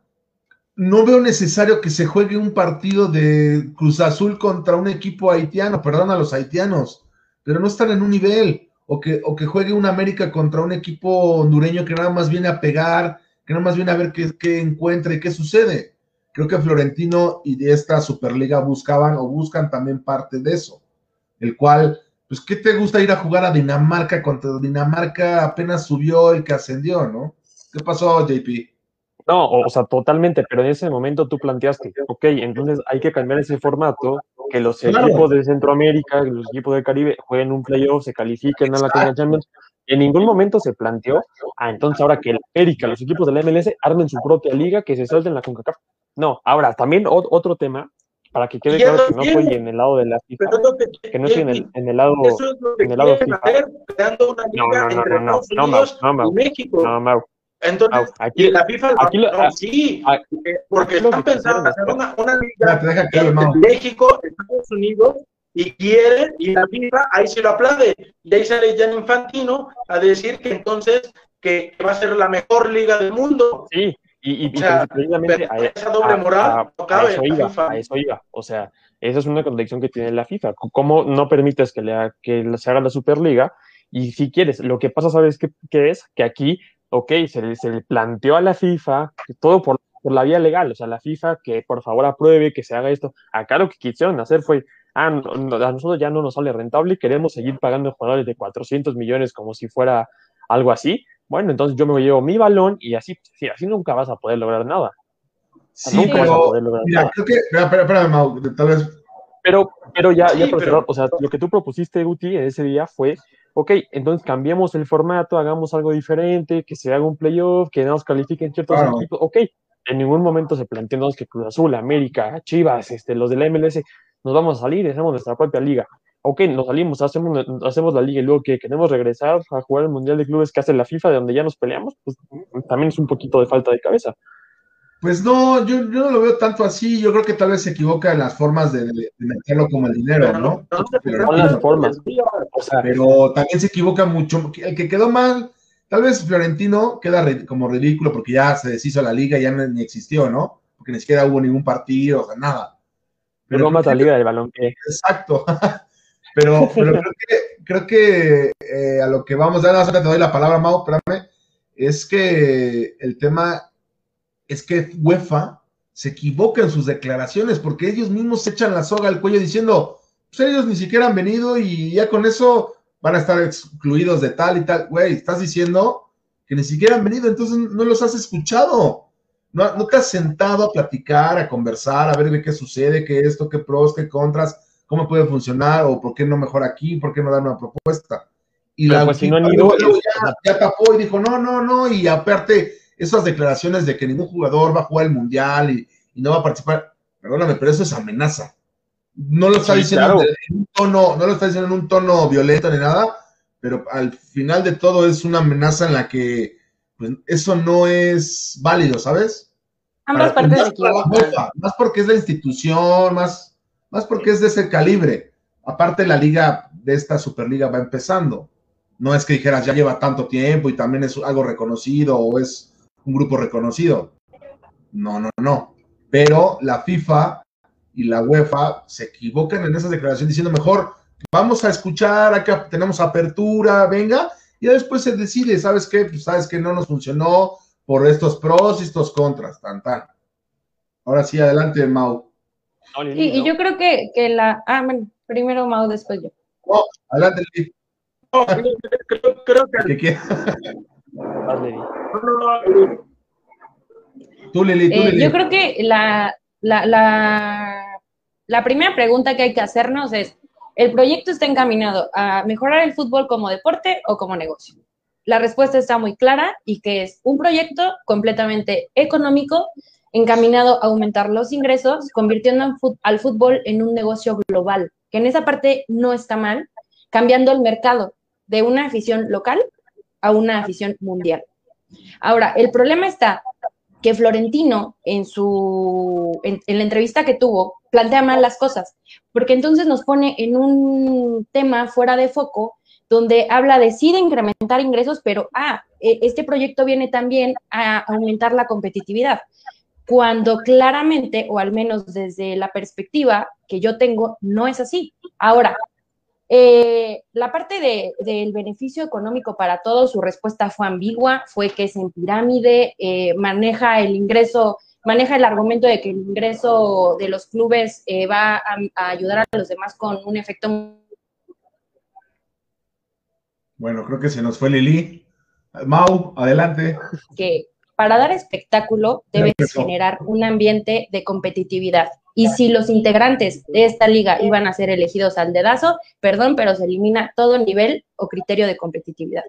no veo necesario que se juegue un partido de Cruz Azul contra un equipo haitiano, perdón a los haitianos, pero no están en un nivel, o que, o que juegue un América contra un equipo hondureño que nada más viene a pegar, que nada más viene a ver qué, qué encuentra y qué sucede. Creo que Florentino y de esta Superliga buscaban o buscan también parte de eso, el cual, pues, ¿qué te gusta ir a jugar a Dinamarca contra Dinamarca? Apenas subió el que ascendió, ¿no? ¿Qué pasó, JP? No, o, sea, totalmente, pero en ese momento tú planteaste, ok, entonces hay que cambiar ese formato, que los equipos de Centroamérica, los equipos del Caribe jueguen un playoff, se califiquen a la Champions. En ningún momento se planteó, ah, entonces ahora que la América, los equipos de la MLS armen su propia liga, que se salten la CONCACAF. No, ahora también otro tema, para que quede claro que no estoy en el lado de la FIFA, que, no estoy en el, en el lado, en el lado FIFA. una liga no, no, no, no, no, no, no, México. No, entonces, aquí, la FIFA aquí, no, sí, porque están pensando en hacer una, una liga de México, Estados Unidos, y quieren, y la FIFA ahí se lo aplaude. Y ahí sale Jan Infantino a decir que entonces que va a ser la mejor liga del mundo. Sí, y, y, precisamente a, esa doble moral a, eso iba, a eso iba. O sea, esa es una contradicción que tiene la FIFA. ¿Cómo no permites que, le, que se haga la Superliga? Y si quieres, lo que pasa, ¿sabes qué, qué es? Que aquí ok, se le, se le planteó a la FIFA, todo por, por, la vía legal, o sea, la FIFA que por favor apruebe, que se haga esto. Acá lo que quisieron hacer fue, ah, a nosotros ya no nos sale rentable y queremos seguir pagando jugadores de 400 millones como si fuera algo así. Bueno, entonces yo me llevo mi balón y así, sí, así nunca vas a poder lograr nada. Sí, nunca pero, vas a poder lograr mira, creo que, espera, espera, Mau, tal vez pero, pero ya, ya pero... o sea, lo que tú propusiste, Guti, en ese día fue ok, entonces cambiemos el formato, hagamos algo diferente, que se haga un playoff, que nos califiquen ciertos equipos, ok, en ningún momento se planteó que Cruz Azul, América, Chivas, este, los de la MLS, nos vamos a salir hacemos nuestra propia liga. Ok, nos salimos, hacemos, hacemos la liga y luego que queremos regresar a jugar el Mundial de Clubes que hace la FIFA, de donde ya nos peleamos, pues también es un poquito de falta de cabeza. Pues no, yo, no lo veo tanto así. Yo creo que tal vez se equivoca en las formas de, meterlo como el dinero, ¿no? Pero, las formas. pero también se equivoca mucho. El que quedó mal, tal vez Florentino queda como ridículo porque ya se deshizo la liga, ya ni existió, ¿no? Porque ni siquiera hubo ningún partido, o sea, nada. Pero más la liga del balón Exacto. pero, pero creo que, creo que eh, a lo que vamos, a dar, te doy la palabra, Mau, espérame, es que el tema es que UEFA se equivoca en sus declaraciones porque ellos mismos se echan la soga al cuello diciendo, pues ellos ni siquiera han venido y ya con eso van a estar excluidos de tal y tal. Güey, estás diciendo que ni siquiera han venido, entonces no los has escuchado. No, no te has sentado a platicar, a conversar, a ver qué sucede, qué esto, qué pros, qué contras, cómo puede funcionar o por qué no mejor aquí, por qué no dar una propuesta. Y la pues si no han ido, ya, ya tapó y dijo, no, no, no, y aparte esas declaraciones de que ningún jugador va a jugar el mundial y, no va a participar, perdóname, pero eso es amenaza. No lo está diciendo en un tono, no lo está diciendo en un tono violento ni nada, pero al final de todo es una amenaza en la que pues, eso no es válido, ¿sabes? Ambas partes más, más porque es la institución, más, más porque es de ese calibre. Aparte, la liga de esta Superliga va empezando. No es que dijeras ya lleva tanto tiempo y también es algo reconocido o es un grupo reconocido. No, no, no. Pero la FIFA y la UEFA se equivocan en esas declaraciones diciendo mejor vamos a escuchar, acá tenemos apertura, venga, y después se decide, ¿sabes qué? Pues sabes que no nos funcionó por estos pros y estos contras, tan, tan. Ahora sí, adelante, Mau. y, yo creo que, que, la. Ah, bueno, primero Mau, después yo. No, adelante, creo, creo, que. ¿Qué Tú, Lili, tú, eh, yo creo que la, la, primera pregunta que hay que hacernos es, ¿el proyecto está encaminado a mejorar el fútbol como deporte o como negocio? La respuesta está muy clara y que es un proyecto completamente económico encaminado a aumentar los ingresos, convirtiendo al fútbol en un negocio global, que en esa parte no está mal, cambiando el mercado de una afición local a una afición mundial. Ahora, el problema está que Florentino en su en, la entrevista que tuvo plantea mal las cosas, porque entonces nos pone en un tema fuera de foco donde habla de sí de incrementar ingresos, pero ah, e, este proyecto viene también a aumentar la competitividad, cuando claramente, o al menos desde la perspectiva que yo tengo, no es así. Ahora, eh, la parte del beneficio económico para todos, su respuesta fue ambigua, fue que es en pirámide, eh, maneja el ingreso, maneja el argumento de que el ingreso de los clubes eh, va a, ayudar a los demás con un efecto. Bueno, creo que se nos fue Lili. Mau, adelante. Que, para dar espectáculo debes generar un ambiente de competitividad. Y si los integrantes de esta liga iban a ser elegidos al dedazo, perdón, pero se elimina todo nivel o criterio de competitividad.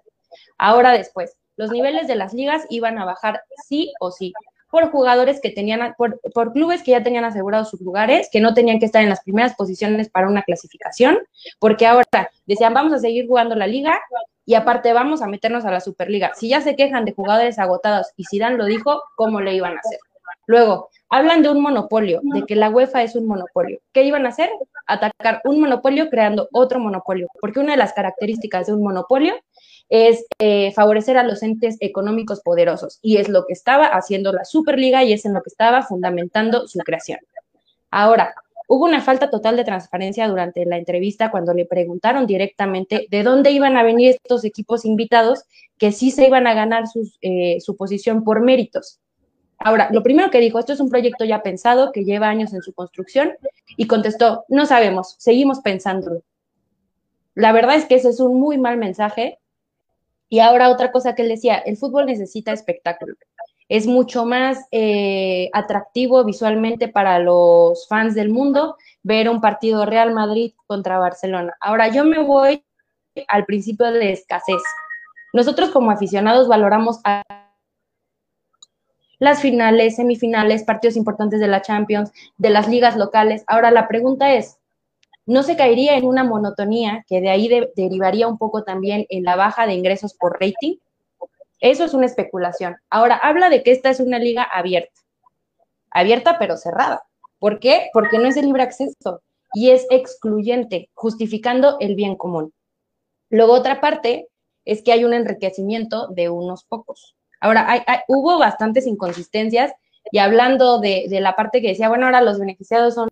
Ahora después, los niveles de las ligas iban a bajar sí o sí por jugadores que tenían, por, por, clubes que ya tenían asegurados sus lugares, que no tenían que estar en las primeras posiciones para una clasificación, porque ahora decían, vamos a seguir jugando la liga y aparte vamos a meternos a la Superliga. Si ya se quejan de jugadores agotados y Zidane lo dijo, ¿cómo le iban a hacer? Luego, hablan de un monopolio, de que la UEFA es un monopolio. ¿Qué iban a hacer? Atacar un monopolio creando otro monopolio, porque una de las características de un monopolio es eh, favorecer a los entes económicos poderosos y es lo que estaba haciendo la Superliga y es en lo que estaba fundamentando su creación. Ahora, hubo una falta total de transparencia durante la entrevista cuando le preguntaron directamente de dónde iban a venir estos equipos invitados que sí se iban a ganar eh, su posición por méritos. Ahora, lo primero que dijo, esto es un proyecto ya pensado que lleva años en su construcción y contestó, no sabemos, seguimos pensándolo. La verdad es que ese es un muy mal mensaje y ahora otra cosa que él decía, el fútbol necesita espectáculo. Es mucho más eh, atractivo visualmente para los fans del mundo ver un partido Real Madrid contra Barcelona. Ahora yo me voy al principio de escasez. Nosotros como aficionados valoramos las finales, semifinales, partidos importantes de la Champions, de las ligas locales. Ahora la pregunta es, no se caería en una monotonía que de ahí derivaría un poco también en la baja de ingresos por rating. Eso es una especulación. Ahora, habla de que esta es una liga abierta. Abierta pero cerrada. ¿Por qué? Porque no es de libre acceso y es excluyente, justificando el bien común. Luego, otra parte es que hay un enriquecimiento de unos pocos. Ahora, hubo bastantes inconsistencias y hablando de, la parte que decía, bueno, ahora los beneficiados son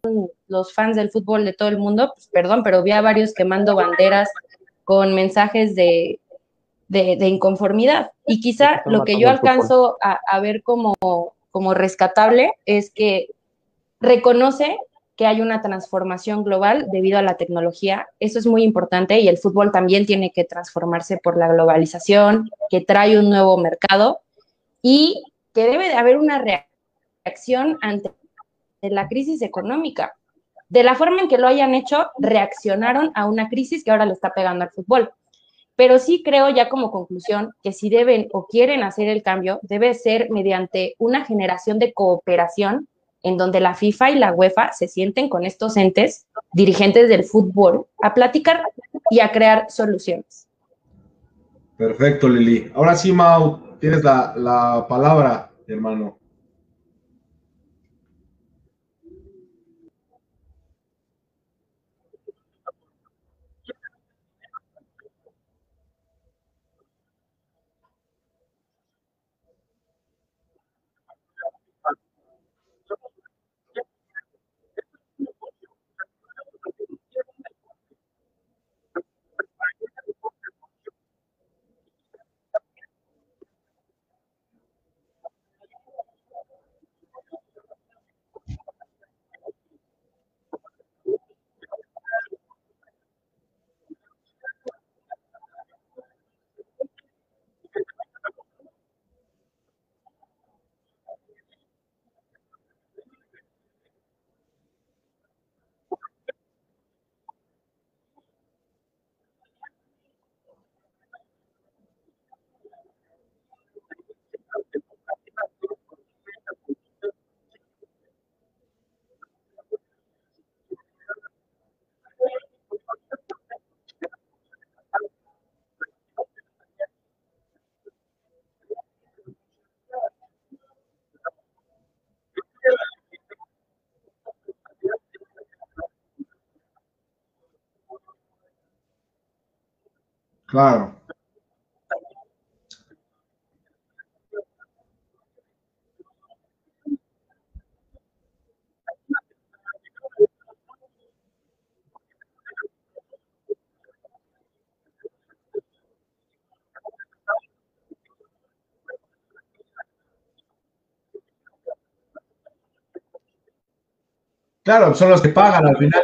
los fans del fútbol de todo el mundo, pues perdón, pero vi a varios quemando banderas con mensajes de, inconformidad. Y quizá lo que yo alcanzo a, ver como, como rescatable es que reconoce que hay una transformación global debido a la tecnología. Eso es muy importante y el fútbol también tiene que transformarse por la globalización, que trae un nuevo mercado y que debe de haber una reacción ante la crisis económica. De la forma en que lo hayan hecho, reaccionaron a una crisis que ahora le está pegando al fútbol. Pero sí creo ya como conclusión que si deben o quieren hacer el cambio, debe ser mediante una generación de cooperación en donde la FIFA y la UEFA se sienten con estos entes, dirigentes del fútbol, a platicar y a crear soluciones. Perfecto, Lili. Ahora sí, Mau, tienes la, la palabra, hermano. Claro. Claro, son los que pagan al final,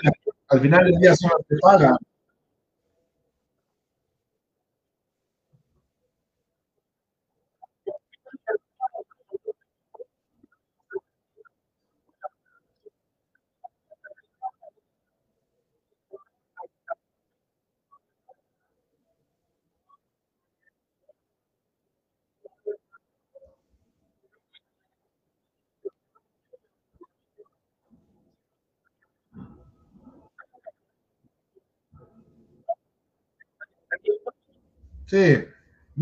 al final del día son los que pagan. Sí,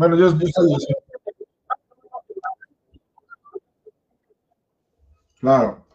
bueno, yo, yo estoy Claro.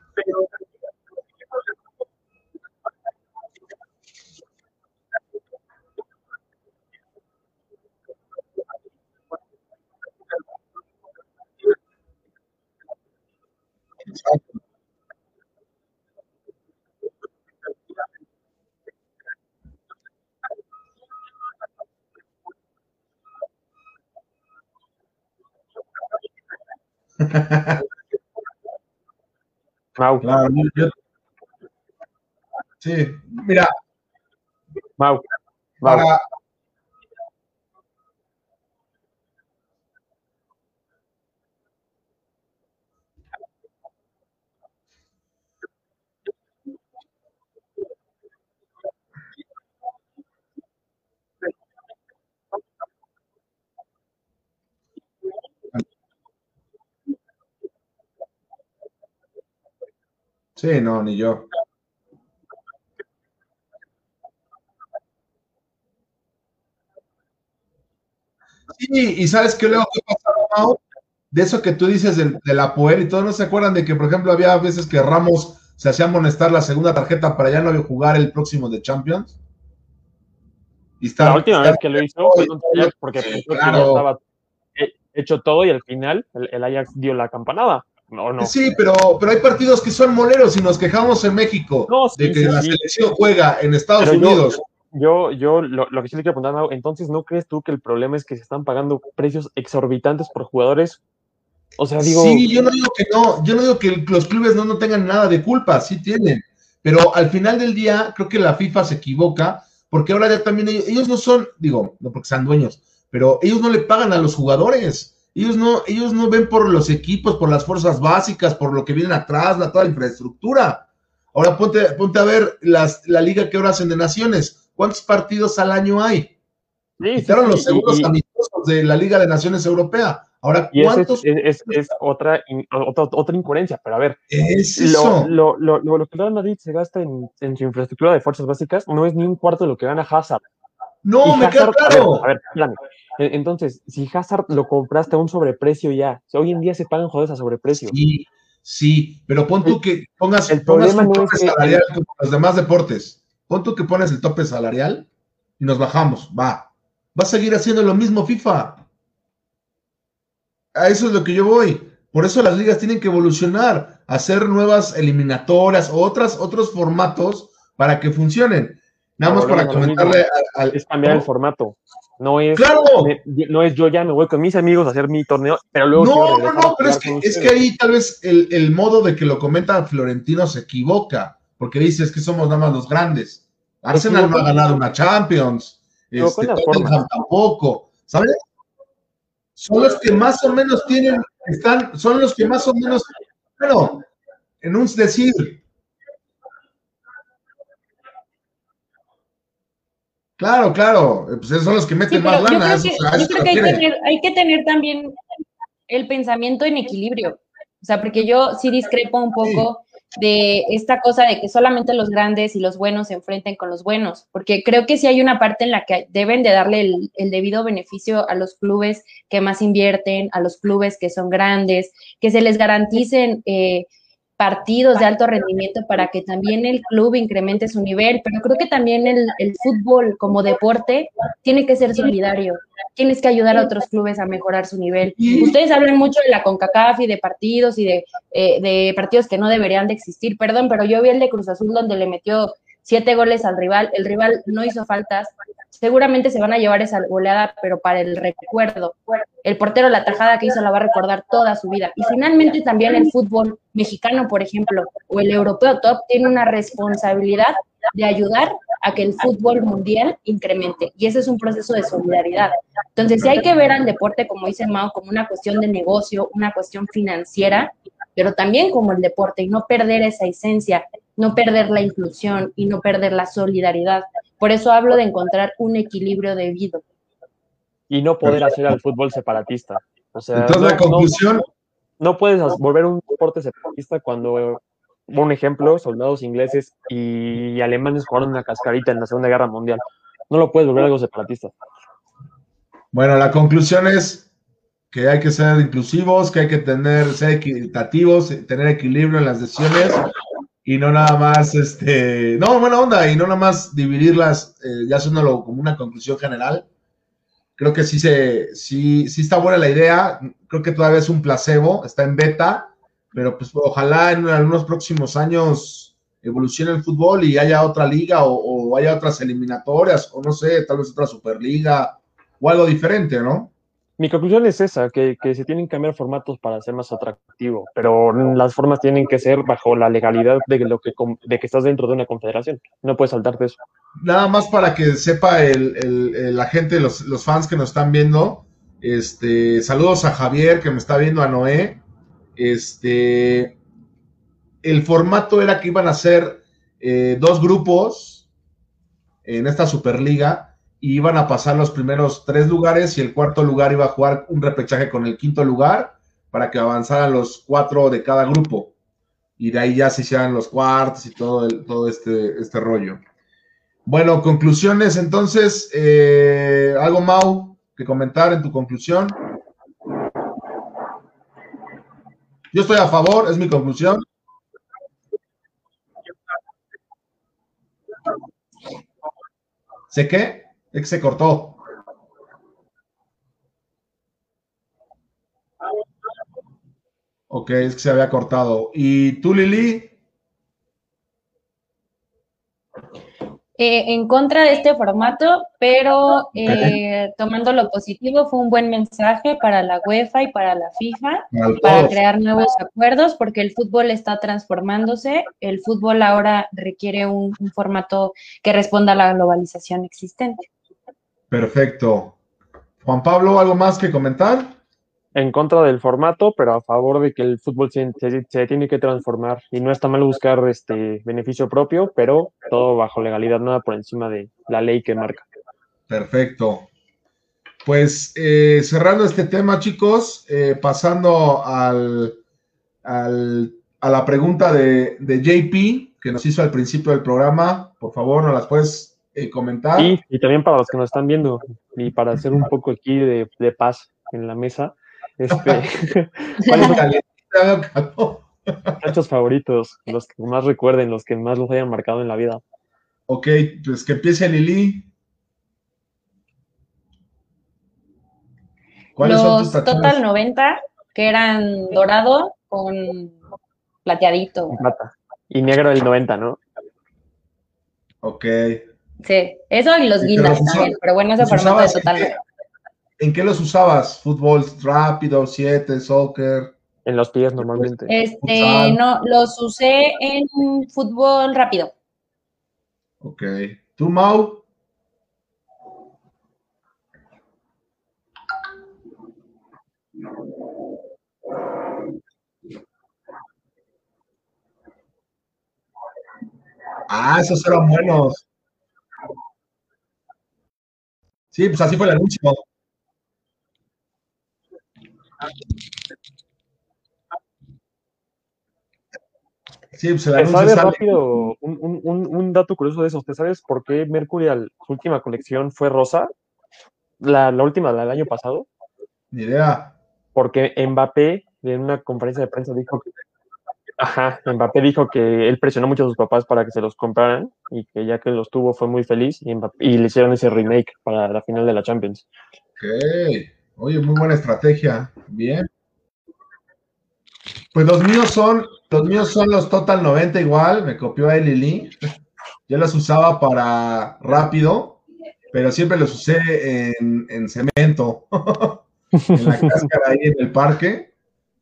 Mau. Claro, Sí, mira. Mau. Mau. Sí, no, ni yo. Sí, y sabes qué luego qué pasaba, De eso que tú dices de, la Poel y todos no se acuerdan de que, por ejemplo, había veces que Ramos se hacía amonestar la segunda tarjeta para ya no jugar el próximo de Champions. Y la última vez que lo hizo fue porque pensó que ya estaba hecho todo y al final el Ajax dio la campanada. No, no. Sí, pero, pero hay partidos que son moleros y nos quejamos en México de que la selección juega en Estados Unidos. Yo, yo, lo, que sí le quiero preguntar, entonces, ¿no crees tú que el problema es que se están pagando precios exorbitantes por jugadores? O sea, digo. Sí, yo no digo que no, yo no digo que los clubes no, no tengan nada de culpa, sí tienen. Pero al final del día, creo que la FIFA se equivoca, porque ahora ya también ellos, ellos no son, digo, no porque sean dueños, pero ellos no le pagan a los jugadores ellos no, ellos no ven por los equipos, por las fuerzas básicas, por lo que vienen atrás, la, toda la infraestructura. Ahora ponte, ponte a ver las, la liga que ahora hacen de naciones. ¿Cuántos partidos al año hay? Sí, Quitaron los seguros amistosos de la Liga de Naciones Europea. Ahora, ¿cuántos? Es, es, otra, otra, otra, incoherencia, pero a ver, es eso. Lo, lo, lo, lo, que Real Madrid se gasta en, en, su infraestructura de fuerzas básicas no es ni un cuarto de lo que gana Hazard. No, me queda claro. A ver, a ver e, entonces, si Hazard lo compraste a un sobreprecio ya, hoy en día se pagan jodes a sobreprecio. Sí, sí, pero pon tú que pongas, el problema un tope salarial como los demás deportes. Pon tú que pones el tope salarial y nos bajamos, va. Va a seguir haciendo lo mismo FIFA. A eso es lo que yo voy. Por eso las ligas tienen que evolucionar, hacer nuevas eliminatorias o otras, otros formatos para que funcionen. Nada más para comentarle al, Es cambiar el formato. No es, no es yo ya me voy con mis amigos a hacer mi torneo, pero luego. No, no, no, pero es que, es que ahí tal vez el, el, modo de que lo comenta Florentino se equivoca, porque dice es que somos nada más los grandes. Arsenal no ha ganado una Champions, este, tampoco, ¿sabes? Son los que más o menos tienen, están, son los que más o menos, bueno, en un decir, Claro, claro, pues esos son los que meten más lana. Yo creo que, hay, que tener, también el pensamiento en equilibrio. O sea, porque yo sí discrepo un poco de esta cosa de que solamente los grandes y los buenos se enfrenten con los buenos, porque creo que sí hay una parte en la que deben de darle el, debido beneficio a los clubes que más invierten, a los clubes que son grandes, que se les garanticen eh, partidos de alto rendimiento para que también el club incremente su nivel, pero creo que también el, fútbol como deporte tiene que ser solidario, tienes que ayudar a otros clubes a mejorar su nivel. Ustedes hablan mucho de la CONCACAF y de partidos y de, eh, de partidos que no deberían de existir, perdón, pero yo vi el de Cruz Azul donde le metió siete goles al rival, el rival no hizo faltas, seguramente se van a llevar esa goleada, pero para el recuerdo. El portero, la tajada que hizo, la va a recordar toda su vida. Y finalmente también el fútbol mexicano, por ejemplo, o el europeo top, tiene una responsabilidad de ayudar a que el fútbol mundial incremente. Y ese es un proceso de solidaridad. Entonces, si hay que ver al deporte, como dice Mao, como una cuestión de negocio, una cuestión financiera, pero también como el deporte y no perder esa esencia, no perder la inclusión y no perder la solidaridad. Por eso hablo de encontrar un equilibrio debido. Y no poder hacer al fútbol separatista. O sea, Entonces, la conclusión. No, puedes volver un deporte separatista cuando, un ejemplo, soldados ingleses y alemanes jugaron una cascarita en la Segunda Guerra Mundial. No lo puedes volver algo separatista. Bueno, la conclusión es que hay que ser inclusivos, que hay que tener, ser equitativos, tener equilibrio en las decisiones y no nada más, este, no, buena onda, y no nada más dividirlas, eh, ya haciéndolo como una conclusión general. Creo que sí, se, sí, sí está buena la idea, creo que todavía es un placebo, está en beta, pero pues ojalá en algunos próximos años evolucione el fútbol y haya otra liga o, o haya otras eliminatorias, o no sé, tal vez otra superliga o algo diferente, ¿no? Mi conclusión es esa, que, que, se tienen que cambiar formatos para ser más atractivo, pero las formas tienen que ser bajo la legalidad de, lo que, de que estás dentro de una confederación. No puedes saltarte eso. Nada más para que sepa el, el, la gente, los, los, fans que nos están viendo, este, saludos a Javier que me está viendo, a Noé. Este, el formato era que iban a ser eh, dos grupos en esta Superliga y iban a pasar los primeros tres lugares y el cuarto lugar iba a jugar un repechaje con el quinto lugar para que avanzaran los cuatro de cada grupo. Y de ahí ya se hicieran los cuartos y todo, todo este, este rollo. Bueno, conclusiones entonces. Eh, ¿Algo, Mau, que comentar en tu conclusión? Yo estoy a favor, es mi conclusión. ¿Sé qué? Es que se cortó. Ok, es que se había cortado. ¿Y tú, Lili? Eh, en contra de este formato, pero eh, tomando lo positivo, fue un buen mensaje para la UEFA y para la FIFA, para crear nuevos acuerdos, porque el fútbol está transformándose, el fútbol ahora requiere un formato que responda a la globalización existente. Perfecto. Juan Pablo, ¿algo más que comentar? En contra del formato, pero a favor de que el fútbol se, tiene que transformar. Y no está mal buscar este beneficio propio, pero todo bajo legalidad, nada por encima de la ley que marca. Perfecto. Pues eh, cerrando este tema, chicos, eh, pasando al, a la pregunta de, de JP que nos hizo al principio del programa, por favor, nos las puedes eh, comentar. Y, y, también para los que nos están viendo, y para hacer un poco aquí de, de paz en la mesa, este, ¿cuáles favoritos? Los que más recuerden, los que más los hayan marcado en la vida. Ok, pues que empiece Lili. ¿Cuáles los son tus Total 90, que eran dorado con plateadito. Y negro el 90, ¿no? Ok. Sí, eso y los guindas también, pero bueno, ese formato de total. ¿En qué los usabas? ¿Fútbol rápido, siete, soccer? En los pies normalmente. Este, no, los usé en fútbol rápido. Ok. ¿Tú, Mau? Ah, esos eran buenos. Sí, pues así fue el anuncio. Sí, pues el anuncio rápido un, un, un, dato curioso de eso. ¿Usted sabes por qué Mercurial, su última colección fue rosa? La, la última del año pasado. Ni idea. Porque Mbappé en una conferencia de prensa dijo que Ajá, Mbappé dijo que él presionó mucho a sus papás para que se los compraran y que ya que los tuvo fue muy feliz y, le hicieron ese remake para la final de la Champions. Ok, oye, muy buena estrategia, bien. Pues los míos son, los míos son los Total 90 igual, me copió a Lili. Yo los usaba para rápido, pero siempre los usé en, en cemento, en la cáscara ahí en el parque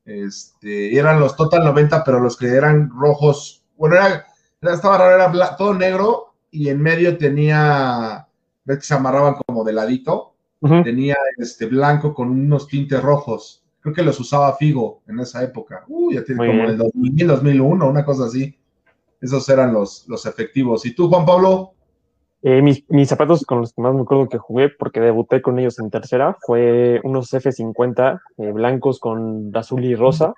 este, eran los Total 90, pero los que eran rojos, bueno, era, estaba raro, era todo negro y en medio tenía, ves que se amarraban como de ladito, tenía este blanco con unos tintes rojos. Creo que los usaba Figo en esa época. Uy, ya tiene como el 2000, 2001, una cosa así. Esos eran los, los efectivos. ¿Y tú, Juan Pablo? Eh, mis, mis, zapatos con los que más me acuerdo que jugué, porque debuté con ellos en tercera, fue unos F50 eh, blancos con azul y rosa.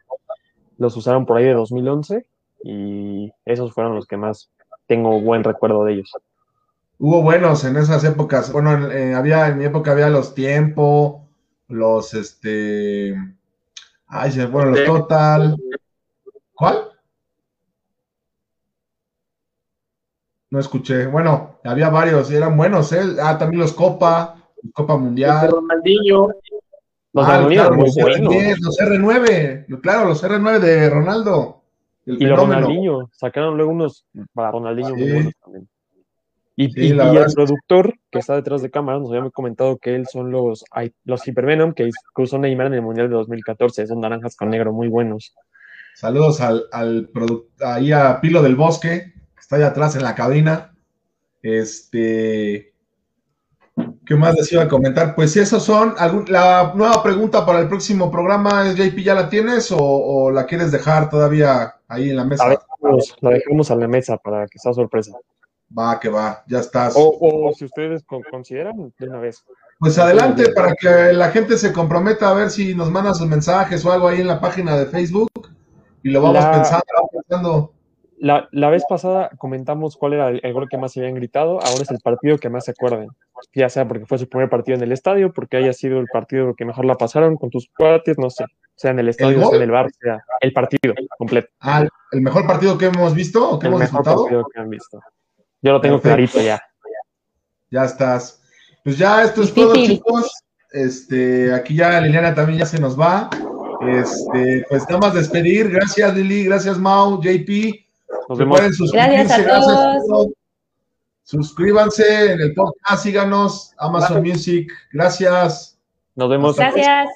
Los usaron por ahí de 2011 y esos fueron los que más tengo buen recuerdo de ellos. Hubo buenos en esas épocas. Bueno, había, en mi época había los tiempo, los este. Ay, bueno, los total. ¿Cuál? No escuché. Bueno, había varios, eran buenos, ¿eh? Ah, también los Copa, Copa Mundial. Ronaldinho. Los, ah, claro, los, R9, claro, los R9 de Ronaldo. y los Ronaldinho, sacaron luego unos para Ronaldinho muy buenos también. Y, el productor que está detrás de cámara nos había comentado que él son los, los Hypervenom que usó Neymar en el Mundial de 2014. Son naranjas con negro muy buenos. Saludos al, al ahí a Pilo del Bosque, que está allá atrás en la cabina. Este. ¿Qué más les iba a comentar? Pues si esos son. la nueva pregunta para el próximo programa es: JP, ¿ya la tienes o, la quieres dejar todavía ahí en la mesa? la dejamos a la mesa para que sea sorpresa. Va, que va, ya estás. O, si ustedes consideran, de una vez. Pues adelante, para que la gente se comprometa a ver si nos manda sus mensajes o algo ahí en la página de Facebook y lo vamos pensando, La, la, vez pasada comentamos cuál era el, gol que más se habían gritado, ahora es el partido que más se acuerden. Ya sea porque fue su primer partido en el estadio, porque haya sido el partido que mejor la pasaron con tus cuates, no sé, sea en el estadio, sea en el bar, sea el partido completo. Ah, ¿el mejor partido que hemos visto o que el hemos mejor partido que han visto. Yo lo tengo clarito ya. Ya estás. Pues ya esto es todo, chicos. Este, aquí ya Liliana también ya se nos va. Este, pues nada más despedir. Gracias, Lili. Gracias, Mau, JP. Nos vemos. Gracias a todos. Suscríbanse en el podcast, síganos, Amazon Music. Gracias. Nos vemos. Gracias.